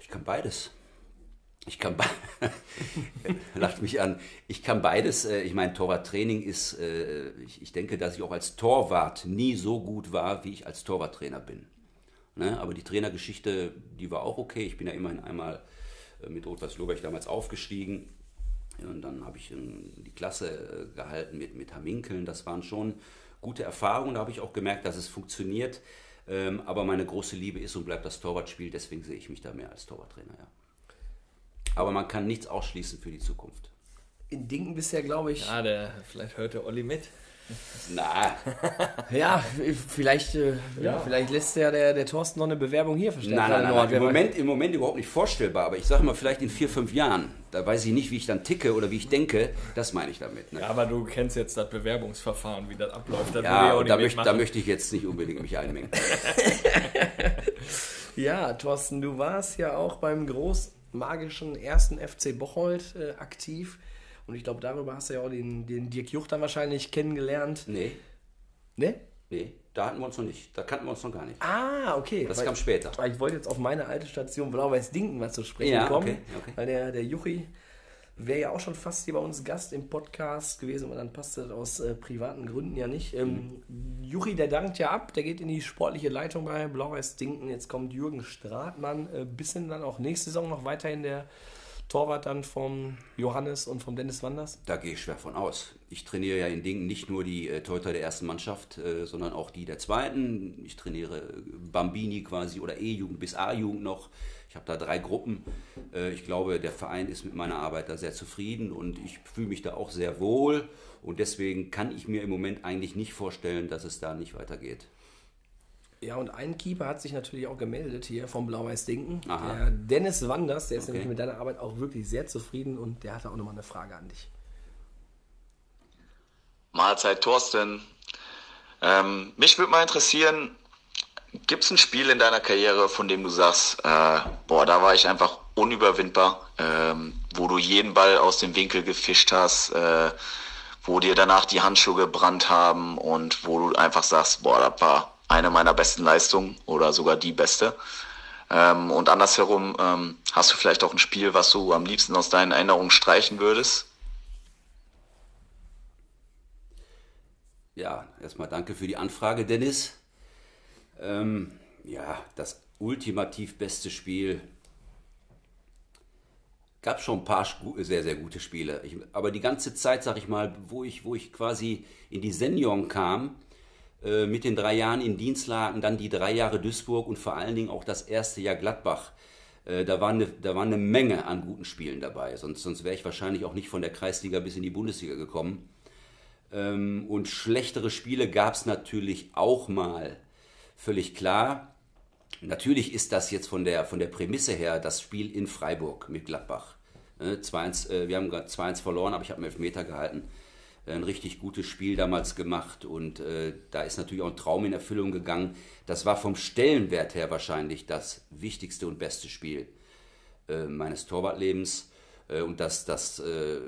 Ich kann beides. Ich kann [laughs] lacht mich an. Ich kann beides. Äh, Ich meine, Torwarttraining ist, äh, ich, denke, dass ich auch als Torwart nie so gut war, wie ich als Torwarttrainer bin. Ne? Aber die Trainergeschichte, die war auch okay. Ich bin ja immerhin einmal äh, mit Rot-Weiß Loberg damals aufgestiegen. Und dann habe ich ähm, die Klasse äh, gehalten mit, mit Haminkeln. Das waren schon gute Erfahrungen. Da habe ich auch gemerkt, dass es funktioniert. Ähm, Aber meine große Liebe ist und bleibt das Torwartspiel. Deswegen sehe ich mich da mehr als Torwarttrainer. Ja. Aber man kann nichts ausschließen für die Zukunft. In Dingen bisher, glaube ich. Ja, der, vielleicht hört der Olli mit. Na, [laughs] Ja, vielleicht, äh, ja. vielleicht lässt ja der, der Thorsten noch eine Bewerbung hier verstärkt. nein, nein, nein, nein. Im. Moment, Im Moment überhaupt nicht vorstellbar. Aber ich sage mal, vielleicht in vier, fünf Jahren. Da weiß ich nicht, wie ich dann ticke oder wie ich denke. Das meine ich damit. Ne? Ja, aber du kennst jetzt das Bewerbungsverfahren, wie das abläuft. Das Ja, da, nicht möcht, da möchte ich jetzt nicht unbedingt mich einmengen. [laughs] Ja, Thorsten, du warst ja auch beim großmagischen ersten FC Bocholt äh, aktiv. Und ich glaube, darüber hast du ja auch den, den Dirk Juch dann wahrscheinlich kennengelernt. Nee, Ne? nee, da hatten wir uns noch nicht. Da kannten wir uns noch gar nicht. Ah, okay. Das Weil- kam später. weil Ich wollte jetzt auf meine alte Station Blau-Weiß-Dinken mal zu sprechen Ja, kommen. okay, okay. Weil der, der Juchi wäre ja auch schon fast hier bei uns Gast im Podcast gewesen, aber dann passte das aus äh, privaten Gründen ja nicht. Ähm, Juchi, der dankt ja ab, der geht in die sportliche Leitung bei Blau-Weiß-Dinken. Jetzt kommt Jürgen Stratmann, äh, bisschen dann auch nächste Saison noch weiterhin der Torwart dann vom Johannes und vom Dennis Wanders. Da gehe ich schwer von aus. Ich trainiere ja in Dingen nicht nur die äh, Torhüter der ersten Mannschaft, äh, sondern auch die der zweiten. Ich trainiere Bambini quasi oder E-Jugend bis A-Jugend noch. Ich habe da drei Gruppen. Äh, ich glaube, der Verein ist mit meiner Arbeit da sehr zufrieden und ich fühle mich da auch sehr wohl. Und deswegen kann ich mir im Moment eigentlich nicht vorstellen, dass es da nicht weitergeht. Ja, und ein Keeper hat sich natürlich auch gemeldet hier vom Blau-Weiß-Dinken. Aha. Der Dennis Wanders, der ist Okay. nämlich mit deiner Arbeit auch wirklich sehr zufrieden und der hatte auch nochmal eine Frage an dich. Mahlzeit Thorsten. Ähm, mich würde mal interessieren, gibt es ein Spiel in deiner Karriere, von dem du sagst, äh, boah, da war ich einfach unüberwindbar, ähm, wo du jeden Ball aus dem Winkel gefischt hast, äh, wo dir danach die Handschuhe gebrannt haben und wo du einfach sagst, boah, das war eine meiner besten Leistungen oder sogar die beste. Ähm, und andersherum, ähm, hast du vielleicht auch ein Spiel, was du am liebsten aus deinen Erinnerungen streichen würdest? Ja, erstmal danke für die Anfrage, Dennis. Ähm, ja, das ultimativ beste Spiel. Gab schon ein paar sehr, sehr gute Spiele. Ich, aber die ganze Zeit, sag ich mal, wo ich, wo ich quasi in die Senioren kam, äh, mit den drei Jahren in Dienstlagen, dann die drei Jahre Duisburg und vor allen Dingen auch das erste Jahr Gladbach. Äh, da, war eine, da war eine Menge an guten Spielen dabei. Sonst, sonst wäre ich wahrscheinlich auch nicht von der Kreisliga bis in die Bundesliga gekommen. Ähm, und schlechtere Spiele gab es natürlich auch mal. Völlig klar. Natürlich ist das jetzt von der, von der Prämisse her das Spiel in Freiburg mit Gladbach. Äh, 2-1, wir haben gerade 2-1 verloren, aber ich habe einen Elfmeter gehalten. Ein richtig gutes Spiel damals gemacht und äh, da ist natürlich auch ein Traum in Erfüllung gegangen. Das war vom Stellenwert her wahrscheinlich das wichtigste und beste Spiel äh, meines Torwartlebens. Äh, und das, das äh,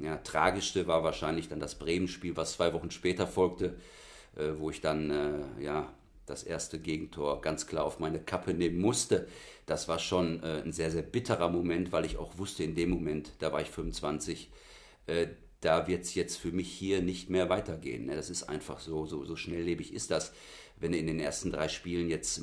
ja, tragischste war wahrscheinlich dann das Bremen-Spiel, was zwei Wochen später folgte, äh, wo ich dann äh, ja, das erste Gegentor ganz klar auf meine Kappe nehmen musste. Das war schon ein sehr, sehr bitterer Moment, weil ich auch wusste, in dem Moment, da war ich 25, äh, da wird es jetzt für mich hier nicht mehr weitergehen. Ne? Das ist einfach so, so, so schnelllebig ist das. Wenn in den ersten drei Spielen jetzt,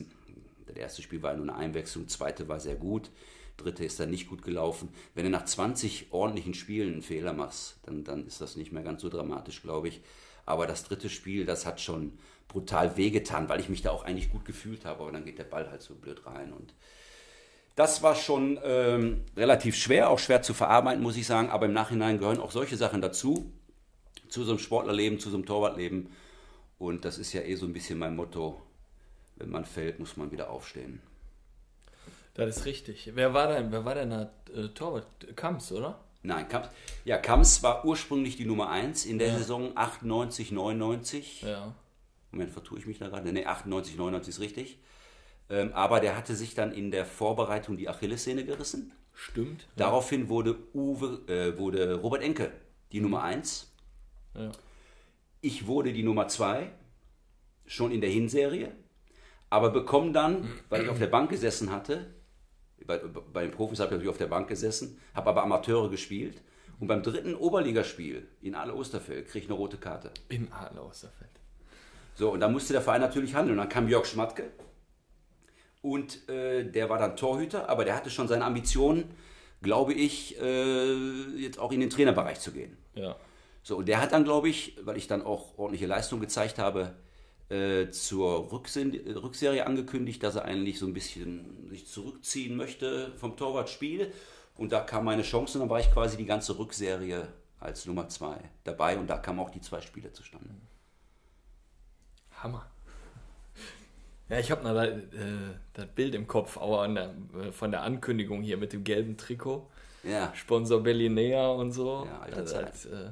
das erste Spiel war nur eine Einwechslung, zweite war sehr gut, dritte ist dann nicht gut gelaufen. Wenn du nach 20 ordentlichen Spielen einen Fehler machst, dann, dann ist das nicht mehr ganz so dramatisch, glaube ich. Aber das dritte Spiel, das hat schon brutal wehgetan, weil ich mich da auch eigentlich gut gefühlt habe, aber dann geht der Ball halt so blöd rein und das war schon ähm, relativ schwer, auch schwer zu verarbeiten, muss ich sagen. Aber im Nachhinein gehören auch solche Sachen dazu, zu so einem Sportlerleben, zu so einem Torwartleben. Und das ist ja eh so ein bisschen mein Motto: Wenn man fällt, muss man wieder aufstehen. Das ist richtig. Wer war denn, wer war denn da äh, Torwart? Kamps, oder? Nein, Kams, ja, Kams war ursprünglich die Nummer 1 in der Ja. Saison 98, 99. Ja. Moment, vertue ich mich da gerade? Ne, 98, 99 ist richtig. Ähm, aber der hatte sich dann in der Vorbereitung die Achillessehne gerissen. Stimmt. Daraufhin wurde, Uwe, äh, wurde Robert Enke die Nummer 1. Ja. Ich wurde die Nummer 2, schon in der Hinserie, aber bekomme dann, weil ich auf der Bank gesessen hatte, bei, bei den Profis habe ich natürlich auf der Bank gesessen, habe aber Amateure gespielt und beim dritten Oberligaspiel in Aale Osterfeld kriege ich eine rote Karte. In Aale Osterfeld. So, und da musste der Verein natürlich handeln. Und dann kam Jörg Schmatke und äh, der war dann Torhüter, aber der hatte schon seine Ambitionen, glaube ich, äh, jetzt auch in den Trainerbereich zu gehen. Ja. So, und der hat dann, glaube ich, weil ich dann auch ordentliche Leistung gezeigt habe, äh, zur Rücksen Rückserie angekündigt, dass er eigentlich so ein bisschen sich zurückziehen möchte vom Torwartspiel. Und da kam meine Chance und dann war ich quasi die ganze Rückserie als Nummer zwei dabei und da kamen auch die zwei Spiele zustande. Hammer. Ja, ich habe äh, das Bild im Kopf an der, äh, von der Ankündigung hier mit dem gelben Trikot. Ja, Sponsor Bellinea und so. Ja, alter das ist äh,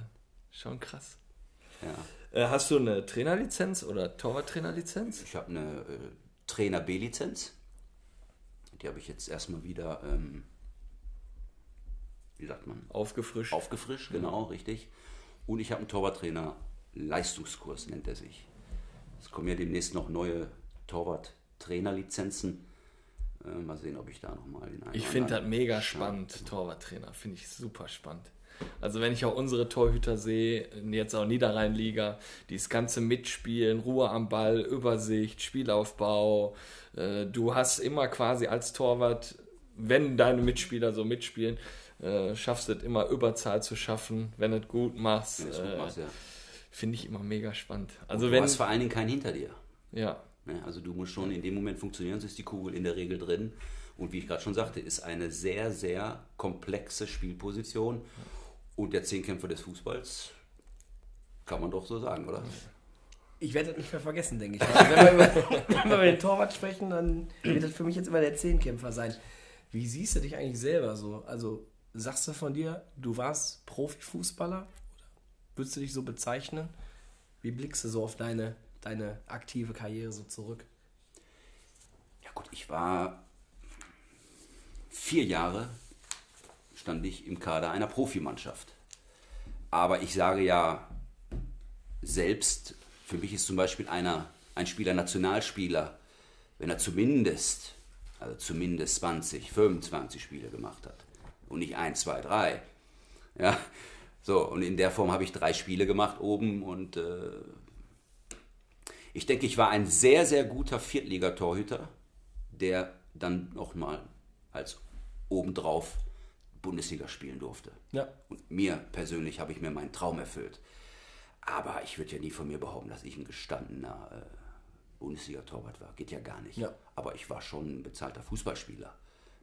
schon krass. ja. Äh, hast du eine Trainerlizenz oder Torwarttrainerlizenz? Ich habe eine äh, Trainer B-Lizenz. Die habe ich jetzt erstmal wieder, ähm, wie sagt man, Aufgefrischt. aufgefrischt, genau, richtig. Und ich habe einen Torwarttrainer Leistungskurs, nennt er sich. Es kommen ja demnächst noch neue Torwart-Trainerlizenzen. Äh, mal sehen, ob ich da nochmal den einen Ich finde das mega spannend, Torwarttrainer. Finde ich super spannend. Also wenn ich auch unsere Torhüter sehe, jetzt auch Niederrheinliga, die das ganze Mitspielen, Ruhe am Ball, Übersicht, Spielaufbau. Äh, Du hast immer quasi als Torwart, wenn deine Mitspieler so mitspielen, äh, schaffst du es immer Überzahl zu schaffen, wenn du es gut machst. Äh, machst, ja. Finde ich immer mega spannend. Also Du wenn, hast vor allen Dingen keinen hinter dir. ja? Also du musst schon in dem Moment funktionieren, sonst ist die Kugel in der Regel drin. Und wie ich gerade schon sagte, ist eine sehr, sehr komplexe Spielposition. Und der Zehnkämpfer des Fußballs kann man doch so sagen, oder? Ich werde das nicht mehr vergessen, denke ich. Also [laughs] wenn, wir über, wenn wir über den Torwart sprechen, dann wird das für mich jetzt immer der Zehnkämpfer sein. Wie siehst du dich eigentlich selber so? Also sagst du von dir, du warst Profifußballer? Würdest du dich so bezeichnen? Wie blickst du so auf deine, deine aktive Karriere so zurück? Ja gut, ich war vier Jahre stand ich im Kader einer Profimannschaft. Aber ich sage ja selbst, für mich ist zum Beispiel einer, ein Spieler Nationalspieler, wenn er zumindest, also zumindest 20, 25 Spiele gemacht hat und nicht 1, 2, 3. Ja, so, und in der Form habe ich drei Spiele gemacht oben und äh, ich denke, ich war ein sehr, sehr guter Viertligatorhüter, der dann nochmal als obendrauf Bundesliga spielen durfte. Ja. Und mir persönlich habe ich mir meinen Traum erfüllt. Aber ich würde ja nie von mir behaupten, dass ich ein gestandener äh, Bundesliga-Torwart war. Geht ja gar nicht. Ja. Aber ich war schon ein bezahlter Fußballspieler.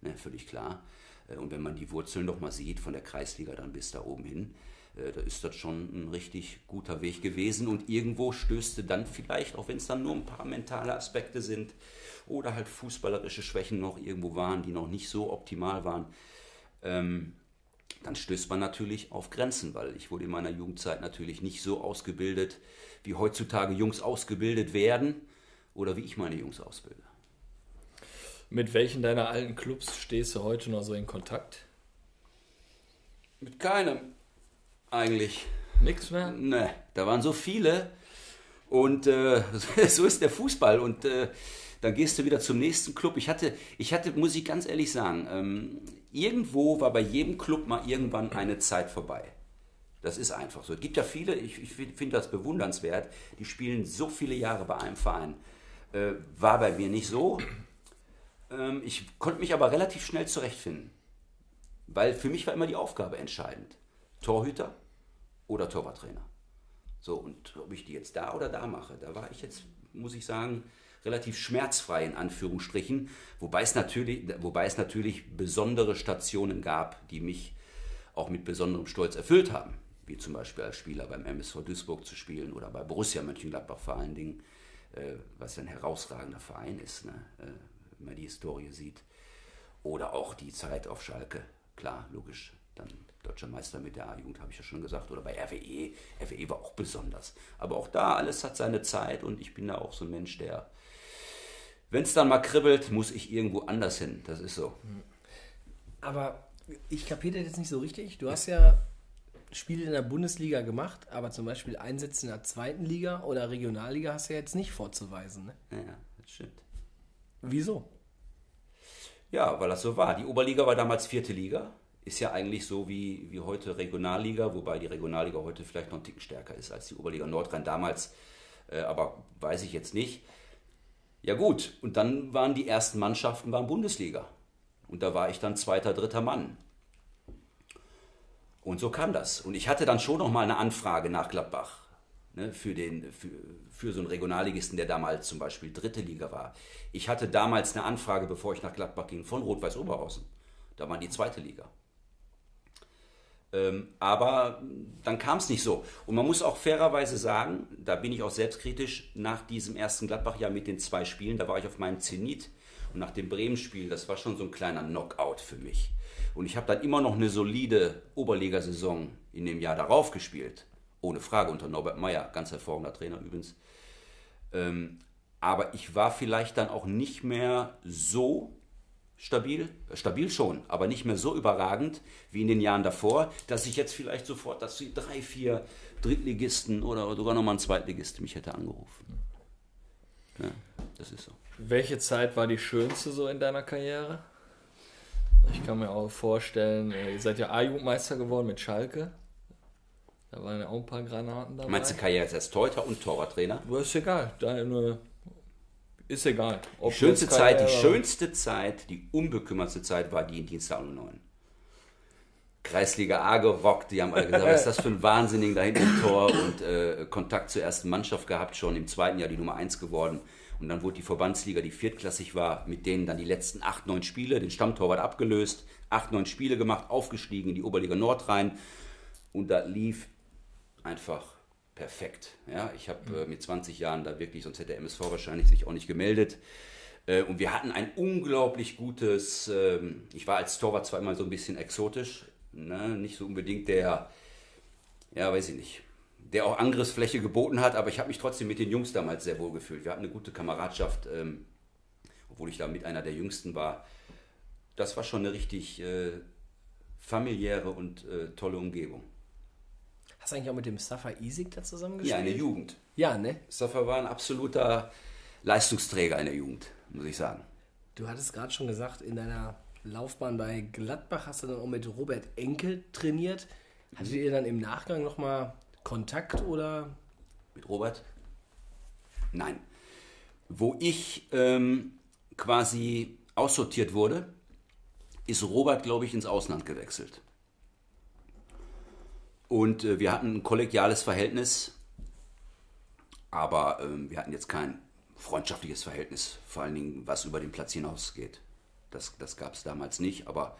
Ne, völlig klar. Äh, Und wenn man die Wurzeln noch mal sieht, von der Kreisliga dann bis da oben hin, da ist das schon ein richtig guter Weg gewesen. Und irgendwo stößte dann vielleicht, auch wenn es dann nur ein paar mentale Aspekte sind oder halt fußballerische Schwächen noch irgendwo waren, die noch nicht so optimal waren, ähm, dann stößt man natürlich auf Grenzen, weil ich wurde in meiner Jugendzeit natürlich nicht so ausgebildet, wie heutzutage Jungs ausgebildet werden oder wie ich meine Jungs ausbilde. mit welchen deiner alten Clubs stehst du heute noch so in Kontakt? Mit keinem eigentlich. Nix mehr? Ne, da waren so viele und äh, [laughs] so ist der Fußball und äh, dann gehst du wieder zum nächsten Club. Ich hatte, ich hatte, muss ich ganz ehrlich sagen, ähm, irgendwo war bei jedem Club mal irgendwann eine Zeit vorbei. Das ist einfach so. Es gibt ja viele, ich, ich finde das bewundernswert, die spielen so viele Jahre bei einem Verein. Äh, war bei mir nicht so. Ähm, ich konnte mich aber relativ schnell zurechtfinden. Weil für mich war immer die Aufgabe entscheidend. Torhüter oder Torwarttrainer. So, und ob ich die jetzt da oder da mache, da war ich jetzt, muss ich sagen, relativ schmerzfrei in Anführungsstrichen, wobei es natürlich, wobei es natürlich besondere Stationen gab, die mich auch mit besonderem Stolz erfüllt haben, wie zum Beispiel als Spieler beim MSV Duisburg zu spielen oder bei Borussia Mönchengladbach vor allen Dingen, äh, was ein herausragender Verein ist, ne? äh, wenn man die Historie sieht. Oder auch die Zeit auf Schalke, klar, logisch, dann deutscher Meister mit der A-Jugend, habe ich ja schon gesagt, oder bei RWE. RWE war auch besonders. Aber auch da, alles hat seine Zeit und ich bin da auch so ein Mensch, der, wenn es dann mal kribbelt, muss ich irgendwo anders hin. Das ist so. Aber ich kapiere das jetzt nicht so richtig. Du hast ja Spiele in der Bundesliga gemacht, aber zum Beispiel Einsätze in der zweiten Liga oder Regionalliga hast du ja jetzt nicht vorzuweisen. Ne? Ja, ja, das stimmt. Wieso? Ja, weil das so war. Die Oberliga war damals vierte Liga. Ist ja eigentlich so wie, wie heute Regionalliga, wobei die Regionalliga heute vielleicht noch ein Ticken stärker ist als die Oberliga Nordrhein damals. Äh, aber weiß ich jetzt nicht. Ja gut, und dann waren die ersten Mannschaften waren Bundesliga. Und da war ich dann zweiter, dritter Mann. Und so kam das. Und ich hatte dann schon noch mal eine Anfrage nach Gladbach ne, für, den, für, für so einen Regionalligisten, der damals zum Beispiel dritte Liga war. Ich hatte damals eine Anfrage, bevor ich nach Gladbach ging, von Rot-Weiß Oberhausen. Da waren die zweite Liga. Ähm, aber dann kam es nicht so. Und man muss auch fairerweise sagen, da bin ich auch selbstkritisch, nach diesem ersten Gladbach-Jahr mit den zwei Spielen, da war ich auf meinem Zenit. Und nach dem Bremen-Spiel, das war schon so ein kleiner Knockout für mich. Und ich habe dann immer noch eine solide Oberligasaison in dem Jahr darauf gespielt. Ohne Frage unter Norbert Meyer, ganz hervorragender Trainer übrigens. Ähm, aber ich war vielleicht dann auch nicht mehr so stabil, stabil schon, aber nicht mehr so überragend wie in den Jahren davor, dass ich jetzt vielleicht sofort, dass die drei, vier Drittligisten oder sogar nochmal ein Zweitligist mich hätte angerufen. Ja, das ist so. Welche Zeit war die schönste so in deiner Karriere? Ich kann mir auch vorstellen, äh, ihr seid ja A-Jugendmeister geworden mit Schalke. Da waren ja auch ein paar Granaten dabei. Meinst du Karriere als Torhüter und Torwarttrainer? Ist egal. Deine, ist egal. Die schönste Zeit, die schönste Zeit, die unbekümmertste Zeit war die in Dienstag 09. Kreisliga A gerockt, die haben alle gesagt, was ist das für ein Wahnsinnigen da hinten im Tor und äh, Kontakt zur ersten Mannschaft gehabt, schon im zweiten Jahr die Nummer 1 geworden. Und dann wurde die Verbandsliga, die viertklassig war, mit denen dann die letzten acht, neun Spiele, den Stammtorwart abgelöst, acht, neun Spiele gemacht, aufgestiegen in die Oberliga Nordrhein. Und da lief einfach perfekt. Ja, ich habe äh, mit 20 Jahren da wirklich, sonst hätte der MSV wahrscheinlich sich auch nicht gemeldet. Äh, und wir hatten ein unglaublich gutes, ähm, ich war als Torwart zwar immer so ein bisschen exotisch, ne? nicht so unbedingt der, ja, weiß ich nicht, der auch Angriffsfläche geboten hat, aber ich habe mich trotzdem mit den Jungs damals sehr wohl gefühlt. Wir hatten eine gute Kameradschaft, ähm, obwohl ich da mit einer der Jüngsten war. Das war schon eine richtig äh, familiäre und äh, tolle Umgebung. Hast du eigentlich auch mit dem Safa Isik da zusammengespielt? Ja, in der Jugend. Ja, ne? Safa war ein absoluter Leistungsträger in der Jugend, muss ich sagen. Du hattest gerade schon gesagt, in deiner Laufbahn bei Gladbach hast du dann auch mit Robert Enkel trainiert. Hattet ihr dann im Nachgang nochmal Kontakt oder? Mit Robert? Nein. Wo ich ähm, quasi aussortiert wurde, ist Robert, glaube ich, ins Ausland gewechselt. Und äh, wir hatten ein kollegiales Verhältnis, aber ähm, wir hatten jetzt kein freundschaftliches Verhältnis, vor allen Dingen was über den Platz hinausgeht. Das, das gab es damals nicht, aber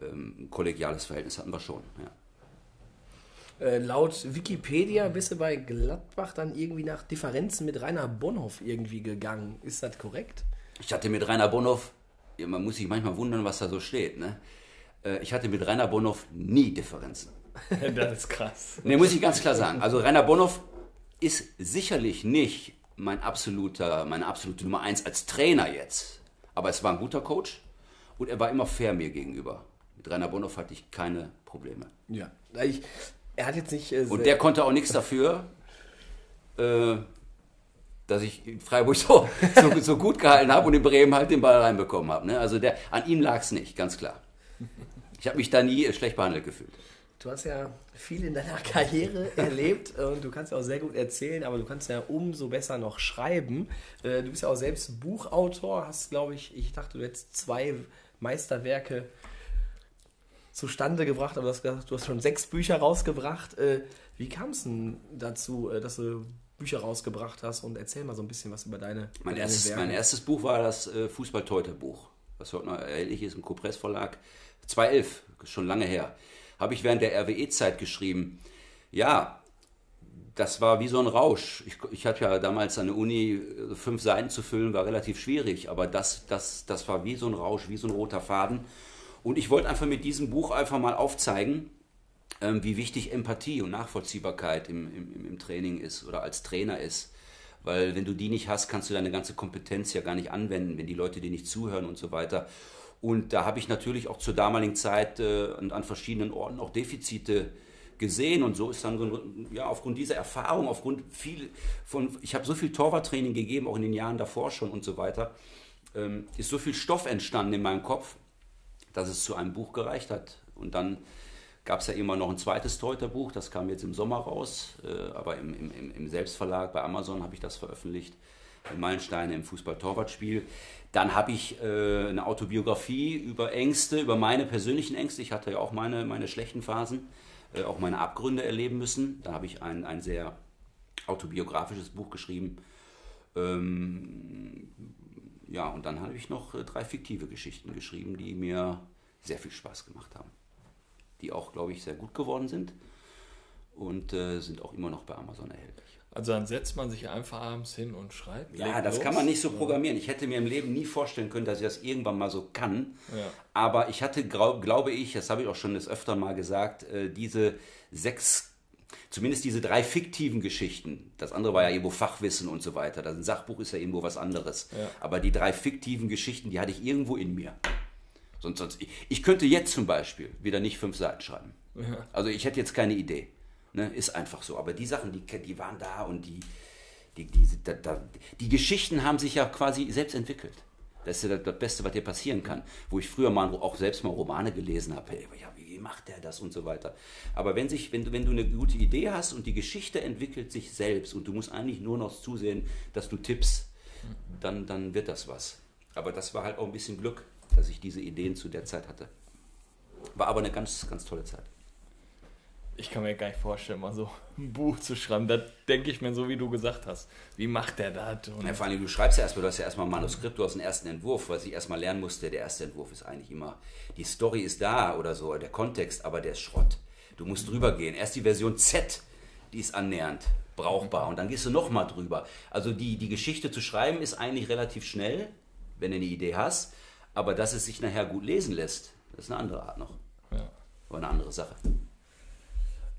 ähm, ein kollegiales Verhältnis hatten wir schon. Ja. Äh, laut Wikipedia bist du bei Gladbach dann irgendwie nach Differenzen mit Rainer Bonhoff irgendwie gegangen. Ist das korrekt? Ich hatte mit Rainer Bonhoff, ja, man muss sich manchmal wundern, was da so steht. Ne? Äh, Ich hatte mit Rainer Bonhoff nie Differenzen. [laughs] das ist krass. Ne, muss ich ganz klar sagen. Also Rainer Bonhoff ist sicherlich nicht mein absoluter, meine absolute Nummer eins als Trainer jetzt. Aber es war ein guter Coach und er war immer fair mir gegenüber. Mit Rainer Bonhoff hatte ich keine Probleme. Ja. Ich, er hat jetzt nicht. Äh, Und der konnte auch nichts dafür, äh, dass ich in Freiburg so, [laughs] so, so gut gehalten habe und in Bremen halt den Ball reinbekommen habe. Ne? Also der, an ihm lag es nicht, ganz klar. Ich habe mich da nie äh, schlecht behandelt gefühlt. Du hast ja viel in deiner [laughs] Karriere erlebt und du kannst ja auch sehr gut erzählen, aber du kannst ja umso besser noch schreiben. Äh, Du bist ja auch selbst Buchautor, hast, glaube ich, ich dachte, du hättest zwei Meisterwerke zustande gebracht, aber du hast gesagt, du hast schon sechs Bücher rausgebracht. Äh, Wie kam es denn dazu, äh, dass du Bücher rausgebracht hast? Und erzähl mal so ein bisschen was über deine, Mein deine erstes, mein erstes Buch war das äh, Fußball-Teuter-Buch, was heute noch erhältlich ist im Compress Verlag. 2011, schon lange her. Habe ich während der RWE-Zeit geschrieben. Ja, das war wie so ein Rausch. Ich, ich hatte ja damals an der Uni äh, fünf Seiten zu füllen, war relativ schwierig, aber das, das, das war wie so ein Rausch, wie so ein roter Faden. Und ich wollte einfach mit diesem Buch einfach mal aufzeigen, ähm, wie wichtig Empathie und Nachvollziehbarkeit im, im, im Training ist oder als Trainer ist. Weil wenn du die nicht hast, kannst du deine ganze Kompetenz ja gar nicht anwenden, wenn die Leute dir nicht zuhören und so weiter. Und da habe ich natürlich auch zur damaligen Zeit äh, an, verschiedenen Orten auch Defizite gesehen und so ist dann ja aufgrund dieser Erfahrung, aufgrund viel von, ich habe so viel Torwarttraining gegeben, auch in den Jahren davor schon und so weiter, ähm, ist so viel Stoff entstanden in meinem Kopf, dass es zu einem Buch gereicht hat. Und dann gab es ja immer noch ein zweites Torhüterbuch, das kam jetzt im Sommer raus, äh, aber im, im, im Selbstverlag bei Amazon habe ich das veröffentlicht. Meilensteine im Fußball-Torwartspiel. Dann habe ich äh, eine Autobiografie über Ängste, über meine persönlichen Ängste. Ich hatte ja auch meine, meine schlechten Phasen, äh, auch meine Abgründe erleben müssen. Da habe ich ein, ein sehr autobiografisches Buch geschrieben. Ähm, ja, und dann habe ich noch äh, drei fiktive Geschichten geschrieben, die mir sehr viel Spaß gemacht haben. Die auch, glaube ich, sehr gut geworden sind und äh, sind auch immer noch bei Amazon erhältlich. Also dann setzt man sich einfach abends hin und schreibt. Ja, das los. kann man nicht so programmieren. Ich hätte mir im Leben nie vorstellen können, dass ich das irgendwann mal so kann. Ja. Aber ich hatte, glaube ich, das habe ich auch schon des Öfteren mal gesagt, äh, diese sechs, zumindest diese drei fiktiven Geschichten. Das andere war ja irgendwo Fachwissen und so weiter. Das ein Sachbuch ist ja irgendwo was anderes. Ja. Aber die drei fiktiven Geschichten, die hatte ich irgendwo in mir. Sonst, sonst, ich, ich könnte jetzt zum Beispiel wieder nicht fünf Seiten schreiben. Also ich hätte jetzt keine Idee. Ne? Ist einfach so. Aber die Sachen, die, die waren da und die, die, die, da, da, die Geschichten haben sich ja quasi selbst entwickelt. Das ist ja das, Beste, was dir passieren kann. Wo ich früher mal auch selbst mal Romane gelesen habe. Hey, ja, wie macht der das und so weiter. Aber wenn, sich, wenn, du, wenn du eine gute Idee hast und die Geschichte entwickelt sich selbst und du musst eigentlich nur noch zusehen, dass du tippst, dann, dann wird das was. Aber das war halt auch ein bisschen Glück, dass ich diese Ideen zu der Zeit hatte. War aber eine ganz, ganz tolle Zeit. Ich kann mir gar nicht vorstellen, mal so ein Buch zu schreiben. Da denke ich mir so, wie du gesagt hast. Wie macht der das? Und Ja, vor allem, du schreibst ja erstmal, du hast ja erstmal ein Manuskript, du hast einen ersten Entwurf, was ich erstmal lernen musste. Der erste Entwurf ist eigentlich immer, die Story ist da oder so, der Kontext, aber der ist Schrott. Du musst drüber gehen. Erst die Version Z, die ist annähernd brauchbar und dann gehst du nochmal drüber. Also die, die Geschichte zu schreiben ist eigentlich relativ schnell, wenn du eine Idee hast, aber dass es sich nachher gut lesen lässt, das ist eine andere Art noch. Ja. Oder eine andere Sache.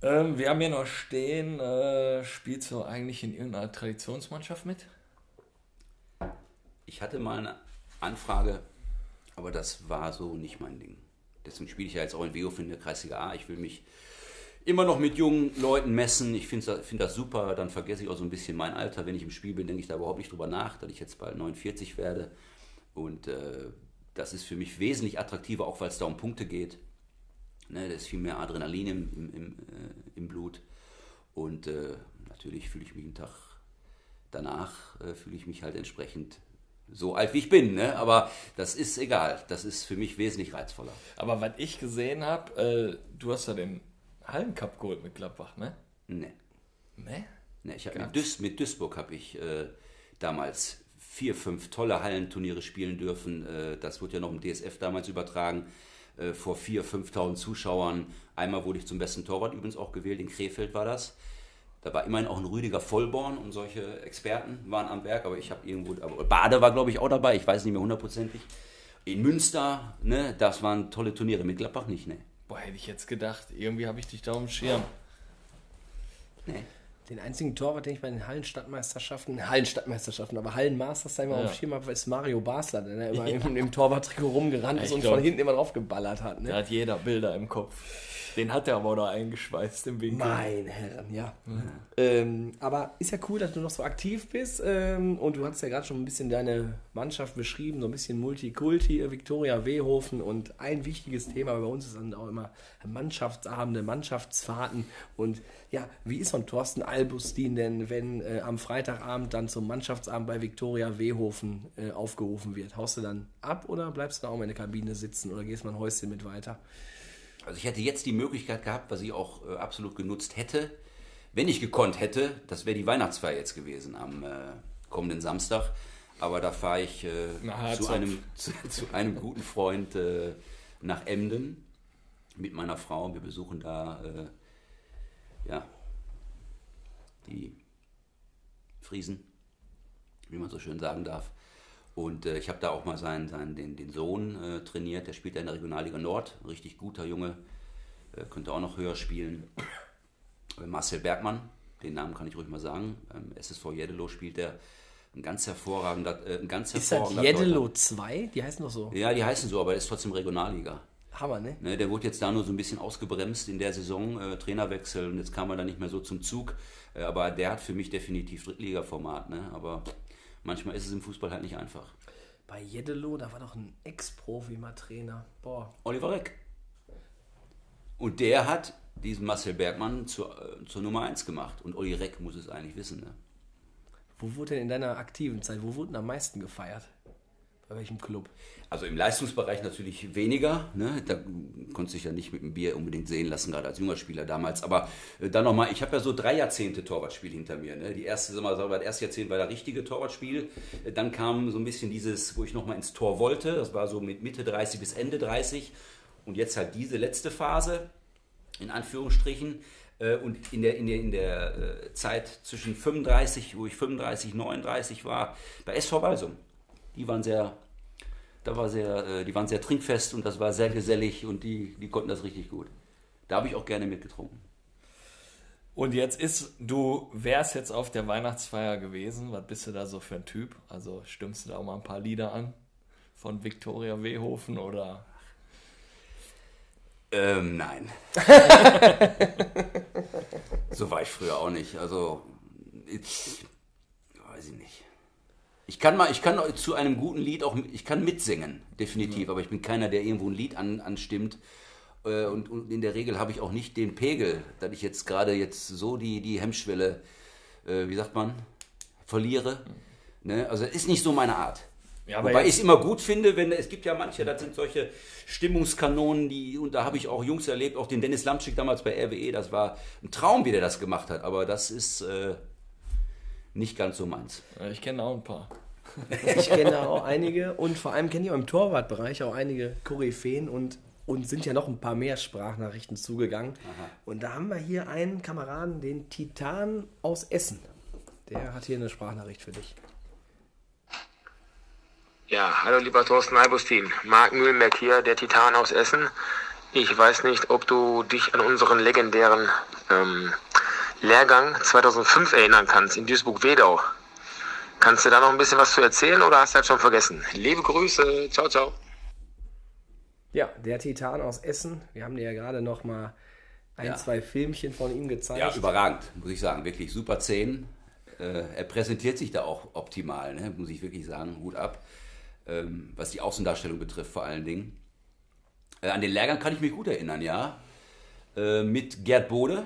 Ähm, wir haben hier noch stehen, äh, spielst du eigentlich in irgendeiner Traditionsmannschaft mit? Ich hatte mal eine Anfrage, aber das war so nicht mein Ding. Deswegen spiele ich ja jetzt auch in WO in der Kreisliga A. Ich will mich immer noch mit jungen Leuten messen. Ich finde das, find das super. Dann vergesse ich auch so ein bisschen mein Alter. Wenn ich im Spiel bin, denke ich da überhaupt nicht drüber nach, dass ich jetzt bald 49 werde. Und äh, das ist für mich wesentlich attraktiver, auch weil es da um Punkte geht. Ne, da ist viel mehr Adrenalin im, im, im, äh, im Blut. Und äh, natürlich fühle ich mich einen Tag danach, äh, fühle ich mich halt entsprechend so alt wie ich bin. Ne? Aber das ist egal. Das ist für mich wesentlich reizvoller. Aber was ich gesehen habe, äh, du hast ja den Hallencup geholt mit Gladbach, ne? Nee. Ne? Nee, ich hab mit, Duis, mit Duisburg habe ich äh, damals vier, fünf tolle Hallenturniere spielen dürfen. Äh, das wurde ja noch im DSF damals übertragen. Äh, vor 4.000, 5.000 Zuschauern. Einmal wurde ich zum besten Torwart übrigens auch gewählt. In Krefeld war das. Da war immerhin auch ein Rüdiger Vollborn und solche Experten waren am Werk. Aber ich habe irgendwo. Aber Bade war, glaube ich, auch dabei. Ich weiß nicht mehr hundertprozentig. In Münster, ne, das waren tolle Turniere. Mit Gladbach nicht, ne. Boah, hätte ich jetzt gedacht. Irgendwie habe ich dich da auf dem Schirm. Nee. Den einzigen Torwart, den ich bei den Hallenstadtmeisterschaften, [laughs] Hallenstadtmeisterschaften, aber Hallenmasters da immer Ja. auf dem Schirm habe, ist Mario Basler, der da immer im, im Torwarttrikot rumgerannt Ja, ist ich und glaub- von hinten immer drauf geballert hat. Da Ne? hat jeder Bilder im Kopf. Den hat er aber auch noch eingeschweißt im Winkel. Mein Herren, ja. Ähm, aber ist ja cool, dass du noch so aktiv bist ähm, und du hast ja gerade schon ein bisschen deine Mannschaft beschrieben, so ein bisschen Multikulti, Viktoria Wehofen und ein wichtiges Thema bei uns ist dann auch immer Mannschaftsabende, Mannschaftsfahrten und ja, wie ist so ein Thorsten Albustin denn, wenn äh, am Freitagabend dann zum Mannschaftsabend bei Viktoria Wehofen äh, aufgerufen wird? Haust du dann ab oder bleibst du da auch mal in der Kabine sitzen oder gehst mal ein Häuschen mit weiter? Also ich hätte jetzt die Möglichkeit gehabt, was ich auch äh, absolut genutzt hätte, wenn ich gekonnt hätte, das wäre die Weihnachtsfeier jetzt gewesen am äh, kommenden Samstag. Aber da fahre ich äh, Harzopf. zu, einem, [laughs] zu, zu einem guten Freund äh, nach Emden mit meiner Frau. Wir besuchen da äh, ja, die Friesen, wie man so schön sagen darf. Und äh, ich habe da auch mal seinen, seinen, den, den Sohn äh, trainiert, der spielt da in der Regionalliga Nord, richtig guter Junge, äh, könnte auch noch höher spielen. Äh, Marcel Bergmann, den Namen kann ich ruhig mal sagen, ähm, SSV Jeddelo spielt der ein ganz hervorragender, äh, ein ganz Ist das hervorragender Jeddelo 2? Die heißen doch so. Ja, die heißen so, aber er ist trotzdem Regionalliga. Hammer, ne? Ne, der wurde jetzt da nur so ein bisschen ausgebremst in der Saison, äh, Trainerwechsel und jetzt kam er da nicht mehr so zum Zug. Äh, aber der hat für mich definitiv Drittliga-Format. Ne? Aber manchmal ist es im Fußball halt nicht einfach. Bei Jeddelo, da war doch ein Ex-Profi mal Trainer. Boah. Oliver Reck. Und der hat diesen Marcel Bergmann zur, äh, zur Nummer 1 gemacht. Und Olli Reck muss es eigentlich wissen. Ne? Wo wurde denn in deiner aktiven Zeit, wo wurden am meisten gefeiert? Bei welchem Club? Also im Leistungsbereich natürlich weniger. Ne? Da konnte sich ja nicht mit dem Bier unbedingt sehen lassen, gerade als junger Spieler damals. Aber äh, dann nochmal, ich habe ja so drei Jahrzehnte Torwartspiel hinter mir. Ne? Die erste, sagen wir mal, das erste Jahrzehnt war das richtige Torwartspiel. Äh, Dann kam so ein bisschen dieses, wo ich nochmal ins Tor wollte. Das war so mit Mitte 30 bis Ende 30. Und jetzt halt diese letzte Phase, in Anführungsstrichen. Äh, Und in der, in der, in der Zeit zwischen 35, wo ich 35, 39 war, bei SV Walsum. Die waren sehr da war sehr, äh, die waren sehr trinkfest und das war sehr gesellig und die, die konnten das richtig gut. Da habe ich auch gerne mitgetrunken. Und jetzt ist, du wärst jetzt auf der Weihnachtsfeier gewesen. Was bist du da so für ein Typ? Also stimmst du da auch mal ein paar Lieder an? Von Viktoria Wehofen oder Ähm, nein. [laughs] so war ich früher auch nicht. Also, ich, weiß ich nicht. Ich kann mal, ich kann zu einem guten Lied auch, ich kann mitsingen, definitiv, aber ich bin keiner, der irgendwo ein Lied an, anstimmt. Äh, Und, und in der Regel habe ich auch nicht den Pegel, dass ich jetzt gerade jetzt so die, die Hemmschwelle, äh, wie sagt man, verliere. Ne? Also ist nicht so meine Art. Ja, Wobei ich es immer gut finde, wenn es gibt ja manche, das sind solche Stimmungskanonen, die und da habe ich auch Jungs erlebt, auch den Dennis Lamczyk damals bei RWE, das war ein Traum, wie der das gemacht hat, aber das ist äh, nicht ganz so meins. ich kenne auch ein paar. [laughs] Ich kenne auch einige und vor allem kenne ich auch im Torwartbereich auch einige Koryphäen und und sind ja noch ein paar mehr Sprachnachrichten zugegangen. Und da haben wir hier einen Kameraden, den Titan aus Essen. Der hat hier eine Sprachnachricht für dich. Ja, hallo lieber Thorsten Albustin. Marc Mühlenberg hier, der Titan aus Essen. Ich weiß nicht, ob du dich an unseren legendären ähm, Lehrgang 2005 erinnern kannst in Duisburg-Wedau. Kannst du da noch ein bisschen was zu erzählen oder hast du das schon vergessen? Liebe Grüße, ciao, ciao. Ja, der Titan aus Essen. Wir haben dir ja gerade noch mal ein, Ja. zwei Filmchen von ihm gezeigt. Ja, überragend, muss ich sagen, wirklich super 10. Äh, er präsentiert sich da auch optimal, ne? muss ich wirklich sagen, Hut ab. Ähm, was die Außendarstellung betrifft vor allen Dingen. Äh, an den Lehrgang kann ich mich gut erinnern, ja. Äh, mit Gerd Bode,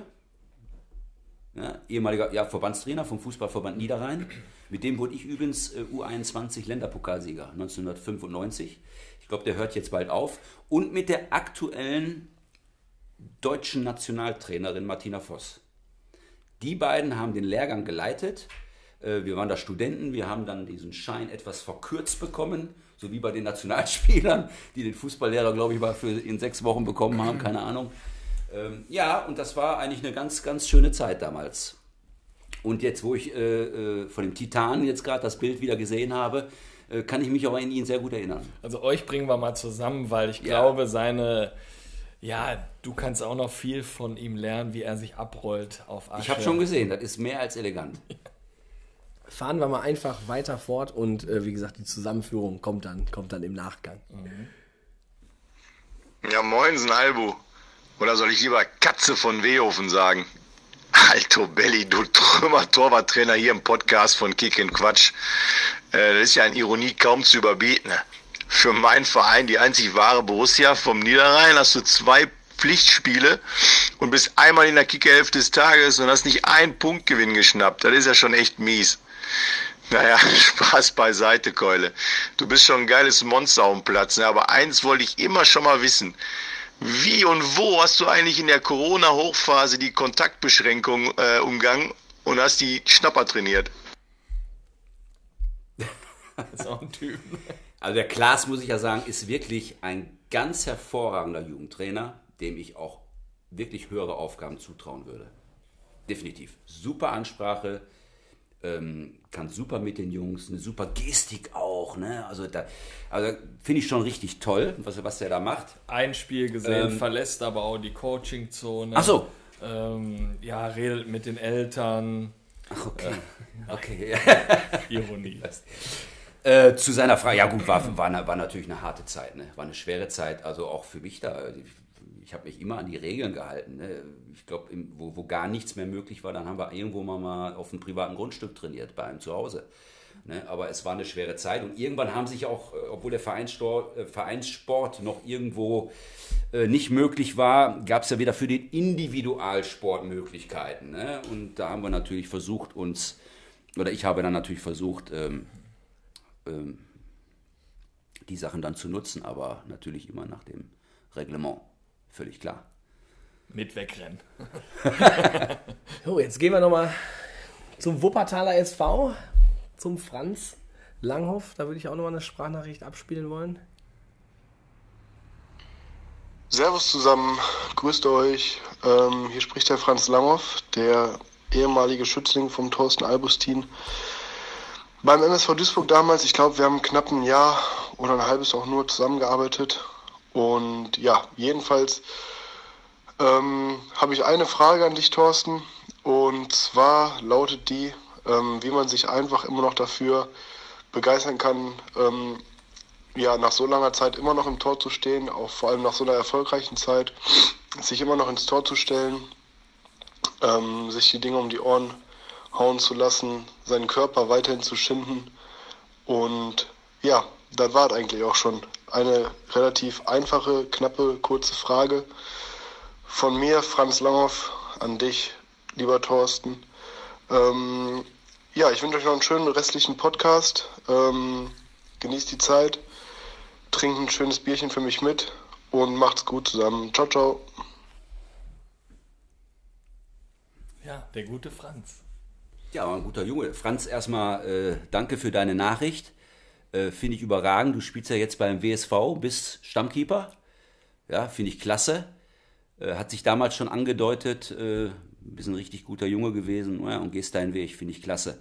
ja, ehemaliger ja, Verbandstrainer vom Fußballverband Niederrhein. Mit dem wurde ich übrigens äh, U21 Länderpokalsieger 1995. Ich glaube, der hört jetzt bald auf. Und mit der aktuellen deutschen Nationaltrainerin Martina Voss. Die beiden haben den Lehrgang geleitet. Äh, Wir waren da Studenten, wir haben dann diesen Schein etwas verkürzt bekommen, so wie bei den Nationalspielern, die den Fußballlehrer, glaube ich, mal für in sechs Wochen bekommen haben, keine Ahnung. Ähm, Ja, und das war eigentlich eine ganz, ganz schöne Zeit damals. Und jetzt, wo ich äh, äh, von dem Titan jetzt gerade das Bild wieder gesehen habe, äh, kann ich mich auch an ihn sehr gut erinnern. Also euch bringen wir mal zusammen, weil ich Ja. glaube, seine, ja, du kannst auch noch viel von ihm lernen, wie er sich abrollt auf Asche. Ich habe schon gesehen, das ist mehr als elegant. [laughs] Fahren wir mal einfach weiter fort und äh, wie gesagt, die Zusammenführung kommt dann, kommt dann im Nachgang. Ja, moinsen, Albu. Oder soll ich lieber Katze von Wehofen sagen? Alto Belli, du Trümmer-Torwarttrainer hier im Podcast von Kick and Quatsch. Äh, das ist ja in Ironie kaum zu überbieten. Für meinen Verein, die einzig wahre Borussia vom Niederrhein, hast du zwei Pflichtspiele und bist einmal in der Kickerhälfte des Tages und hast nicht einen Punktgewinn geschnappt. Das ist ja schon echt mies. Naja, [laughs] Spaß beiseite, Keule. Du bist schon ein geiles Monster auf dem Platz, ne? aber eins wollte ich immer schon mal wissen. Wie und wo hast du eigentlich in der Corona-Hochphase die Kontaktbeschränkung äh, umgangen und hast die Schnapper trainiert? [laughs] Das ist auch ein Typ. Also der Klaas, muss ich ja sagen, ist wirklich ein ganz hervorragender Jugendtrainer, dem ich auch wirklich höhere Aufgaben zutrauen würde. Definitiv. Super Ansprache, ähm, kann super mit den Jungs, eine super Gestik auch. Ne? Also da also finde ich schon richtig toll, was, was der da macht. Ein Spiel gesehen, Ähm. verlässt aber auch die Coaching-Zone. Ach so. Ähm, ja, redet mit den Eltern. Okay. [laughs] Okay. [laughs] Ironie. Äh, zu seiner Frage, ja gut, war, war, war natürlich eine harte Zeit, ne? war eine schwere Zeit, also auch für mich da. Ich, habe mich immer an die Regeln gehalten. Ne? Ich glaube, wo, wo gar nichts mehr möglich war, dann haben wir irgendwo mal, mal auf einem privaten Grundstück trainiert, bei einem zu Hause. Ne? Aber es war eine schwere Zeit und irgendwann haben sich auch, äh, obwohl der Vereinssport, äh, Vereinssport noch irgendwo äh, nicht möglich war, gab es ja wieder für den Individualsport Möglichkeiten. Ne? Und da haben wir natürlich versucht, uns, oder ich habe dann natürlich versucht, ähm, ähm, die Sachen dann zu nutzen, aber natürlich immer nach dem Reglement. Völlig klar. Mit wegrennen. [laughs] So, jetzt gehen wir nochmal zum Wuppertaler SV, zum Franz Langhoff. Da würde ich auch nochmal eine Sprachnachricht abspielen wollen. Servus zusammen, grüßt euch. Ähm, hier spricht der Franz Langhoff, der ehemalige Schützling vom Thorsten Albustin. Beim MSV Duisburg damals, ich glaube, wir haben knapp ein Jahr oder ein halbes auch nur zusammengearbeitet. Und ja, jedenfalls ähm, habe ich eine Frage an dich, Thorsten. Und zwar lautet die, ähm, wie man sich einfach immer noch dafür begeistern kann, ähm, ja, nach so langer Zeit immer noch im Tor zu stehen, auch vor allem nach so einer erfolgreichen Zeit, sich immer noch ins Tor zu stellen, ähm, sich die Dinge um die Ohren hauen zu lassen, seinen Körper weiterhin zu schinden. Und ja, das war es eigentlich auch schon. Eine relativ einfache, knappe, kurze Frage von mir, Franz Langhoff, an dich, lieber Thorsten. Ähm, ja, ich wünsche euch noch einen schönen restlichen Podcast. Ähm, genießt die Zeit, trinkt ein schönes Bierchen für mich mit und macht's gut zusammen. Ciao, ciao. Ja, der gute Franz. Ja, ein guter Junge. Franz, erstmal äh, danke für deine Nachricht. Äh, finde ich überragend. Du spielst ja jetzt beim WSV, bist Stammkeeper. Ja, finde ich klasse. Äh, hat sich damals schon angedeutet, äh, bist ein richtig guter Junge gewesen ja, und gehst deinen Weg, finde ich klasse.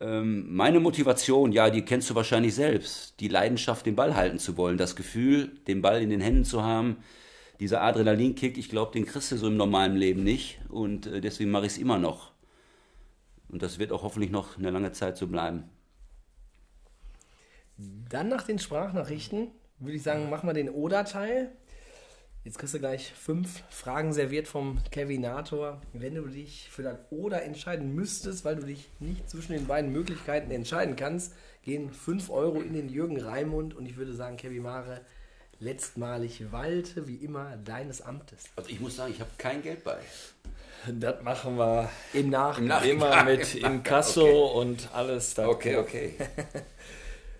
Ähm, meine Motivation, ja, die kennst du wahrscheinlich selbst. Die Leidenschaft, den Ball halten zu wollen, das Gefühl, den Ball in den Händen zu haben. Dieser Adrenalinkick, ich glaube, den kriegst du so im normalen Leben nicht. Und äh, deswegen mache ich es immer noch. Und das wird auch hoffentlich noch eine lange Zeit so bleiben. Dann nach den Sprachnachrichten würde ich sagen, machen wir den Oder-Teil. Jetzt kriegst du gleich fünf Fragen serviert vom Kevinator. Wenn du dich für das Oder entscheiden müsstest, weil du dich nicht zwischen den beiden Möglichkeiten entscheiden kannst, gehen 5 Euro in den Jürgen Raimund und ich würde sagen, Kevin Mare, letztmalig walte wie immer deines Amtes. Also ich muss sagen, ich habe kein Geld bei. Das machen wir Im Nachhinein. immer mit Inkasso Okay. und alles. Da Okay, okay. [laughs]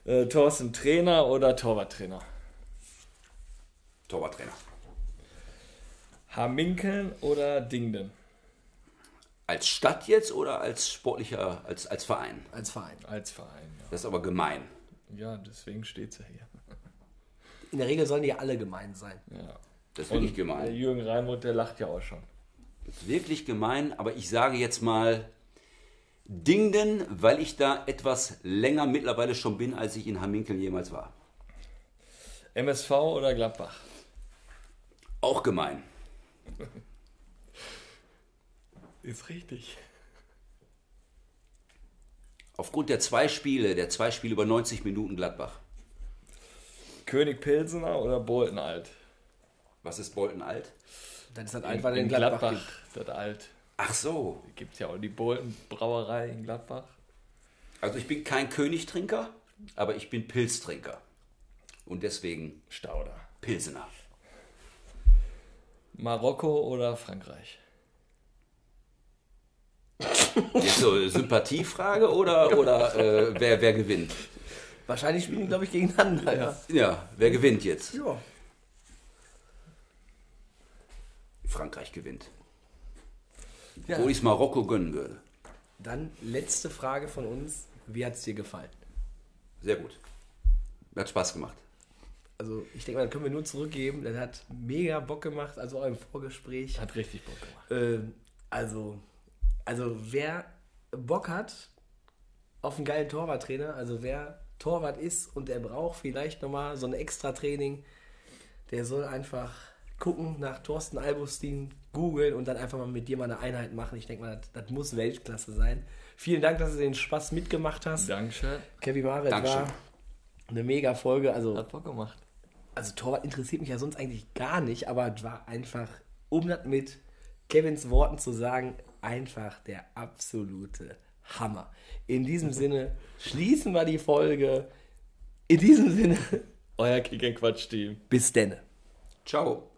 Äh, Thorsten Trainer oder Torwarttrainer? Torwarttrainer. Haminkeln oder Dingden? Als Stadt jetzt oder als sportlicher, als, als Verein? Als Verein. Als Verein, Das ist aber gemein. ja. Ja, deswegen steht es ja hier. In der Regel sollen die alle gemein sein. Ja. Das ist wirklich Der gemein. Jürgen Reimuth, der lacht ja auch schon. Das ist wirklich gemein, aber ich sage jetzt mal Dingden, weil ich da etwas länger mittlerweile schon bin, als ich in Hamminkeln jemals war. MSV oder Gladbach? Auch gemein. [laughs] Ist richtig. Aufgrund der zwei Spiele, der zwei Spiele über 90 Minuten Gladbach. König Pilsener oder Bolton Alt? Was ist Bolton alt? Das ist das einfach in in Gladbach. Gladbach, das Alt. Ach so. Gibt ja auch die Bolton Brauerei in Gladbach. Also ich bin kein Königtrinker, aber ich bin Pilztrinker. Und deswegen Stauder. Pilsener. Marokko oder Frankreich? Jetzt so eine Sympathiefrage oder, oder äh, wer, wer gewinnt? Wahrscheinlich spielen die, glaube ich, gegeneinander. Ja. Ja, wer gewinnt jetzt? ja. Frankreich gewinnt. Ja. Wo ich es Marokko gönnen würde. Dann letzte Frage von uns. Wie hat es dir gefallen? Sehr gut. Hat Spaß gemacht. Also ich denke mal, das können wir nur zurückgeben. Das hat mega Bock gemacht, also auch im Vorgespräch. Hat richtig Bock gemacht. Ähm, also, also wer Bock hat auf einen geilen Torwarttrainer, also wer Torwart ist und der braucht vielleicht nochmal so ein extra Training, der soll einfach gucken nach Thorsten Albustin, googeln und dann einfach mal mit dir mal eine Einheit machen. Ich denke mal, das, das muss Weltklasse sein. Vielen Dank, dass du den Spaß mitgemacht hast. Dankeschön. Kevin Maret Dankeschön. war eine mega Folge. Also, Hat Bock gemacht. also Torwart interessiert mich ja sonst eigentlich gar nicht, aber es war einfach, um das mit Kevins Worten zu sagen, einfach der absolute Hammer. In diesem [laughs] Sinne schließen wir die Folge. In diesem Sinne, Euer Kick-Quatsch-Team. bis denne. Ciao.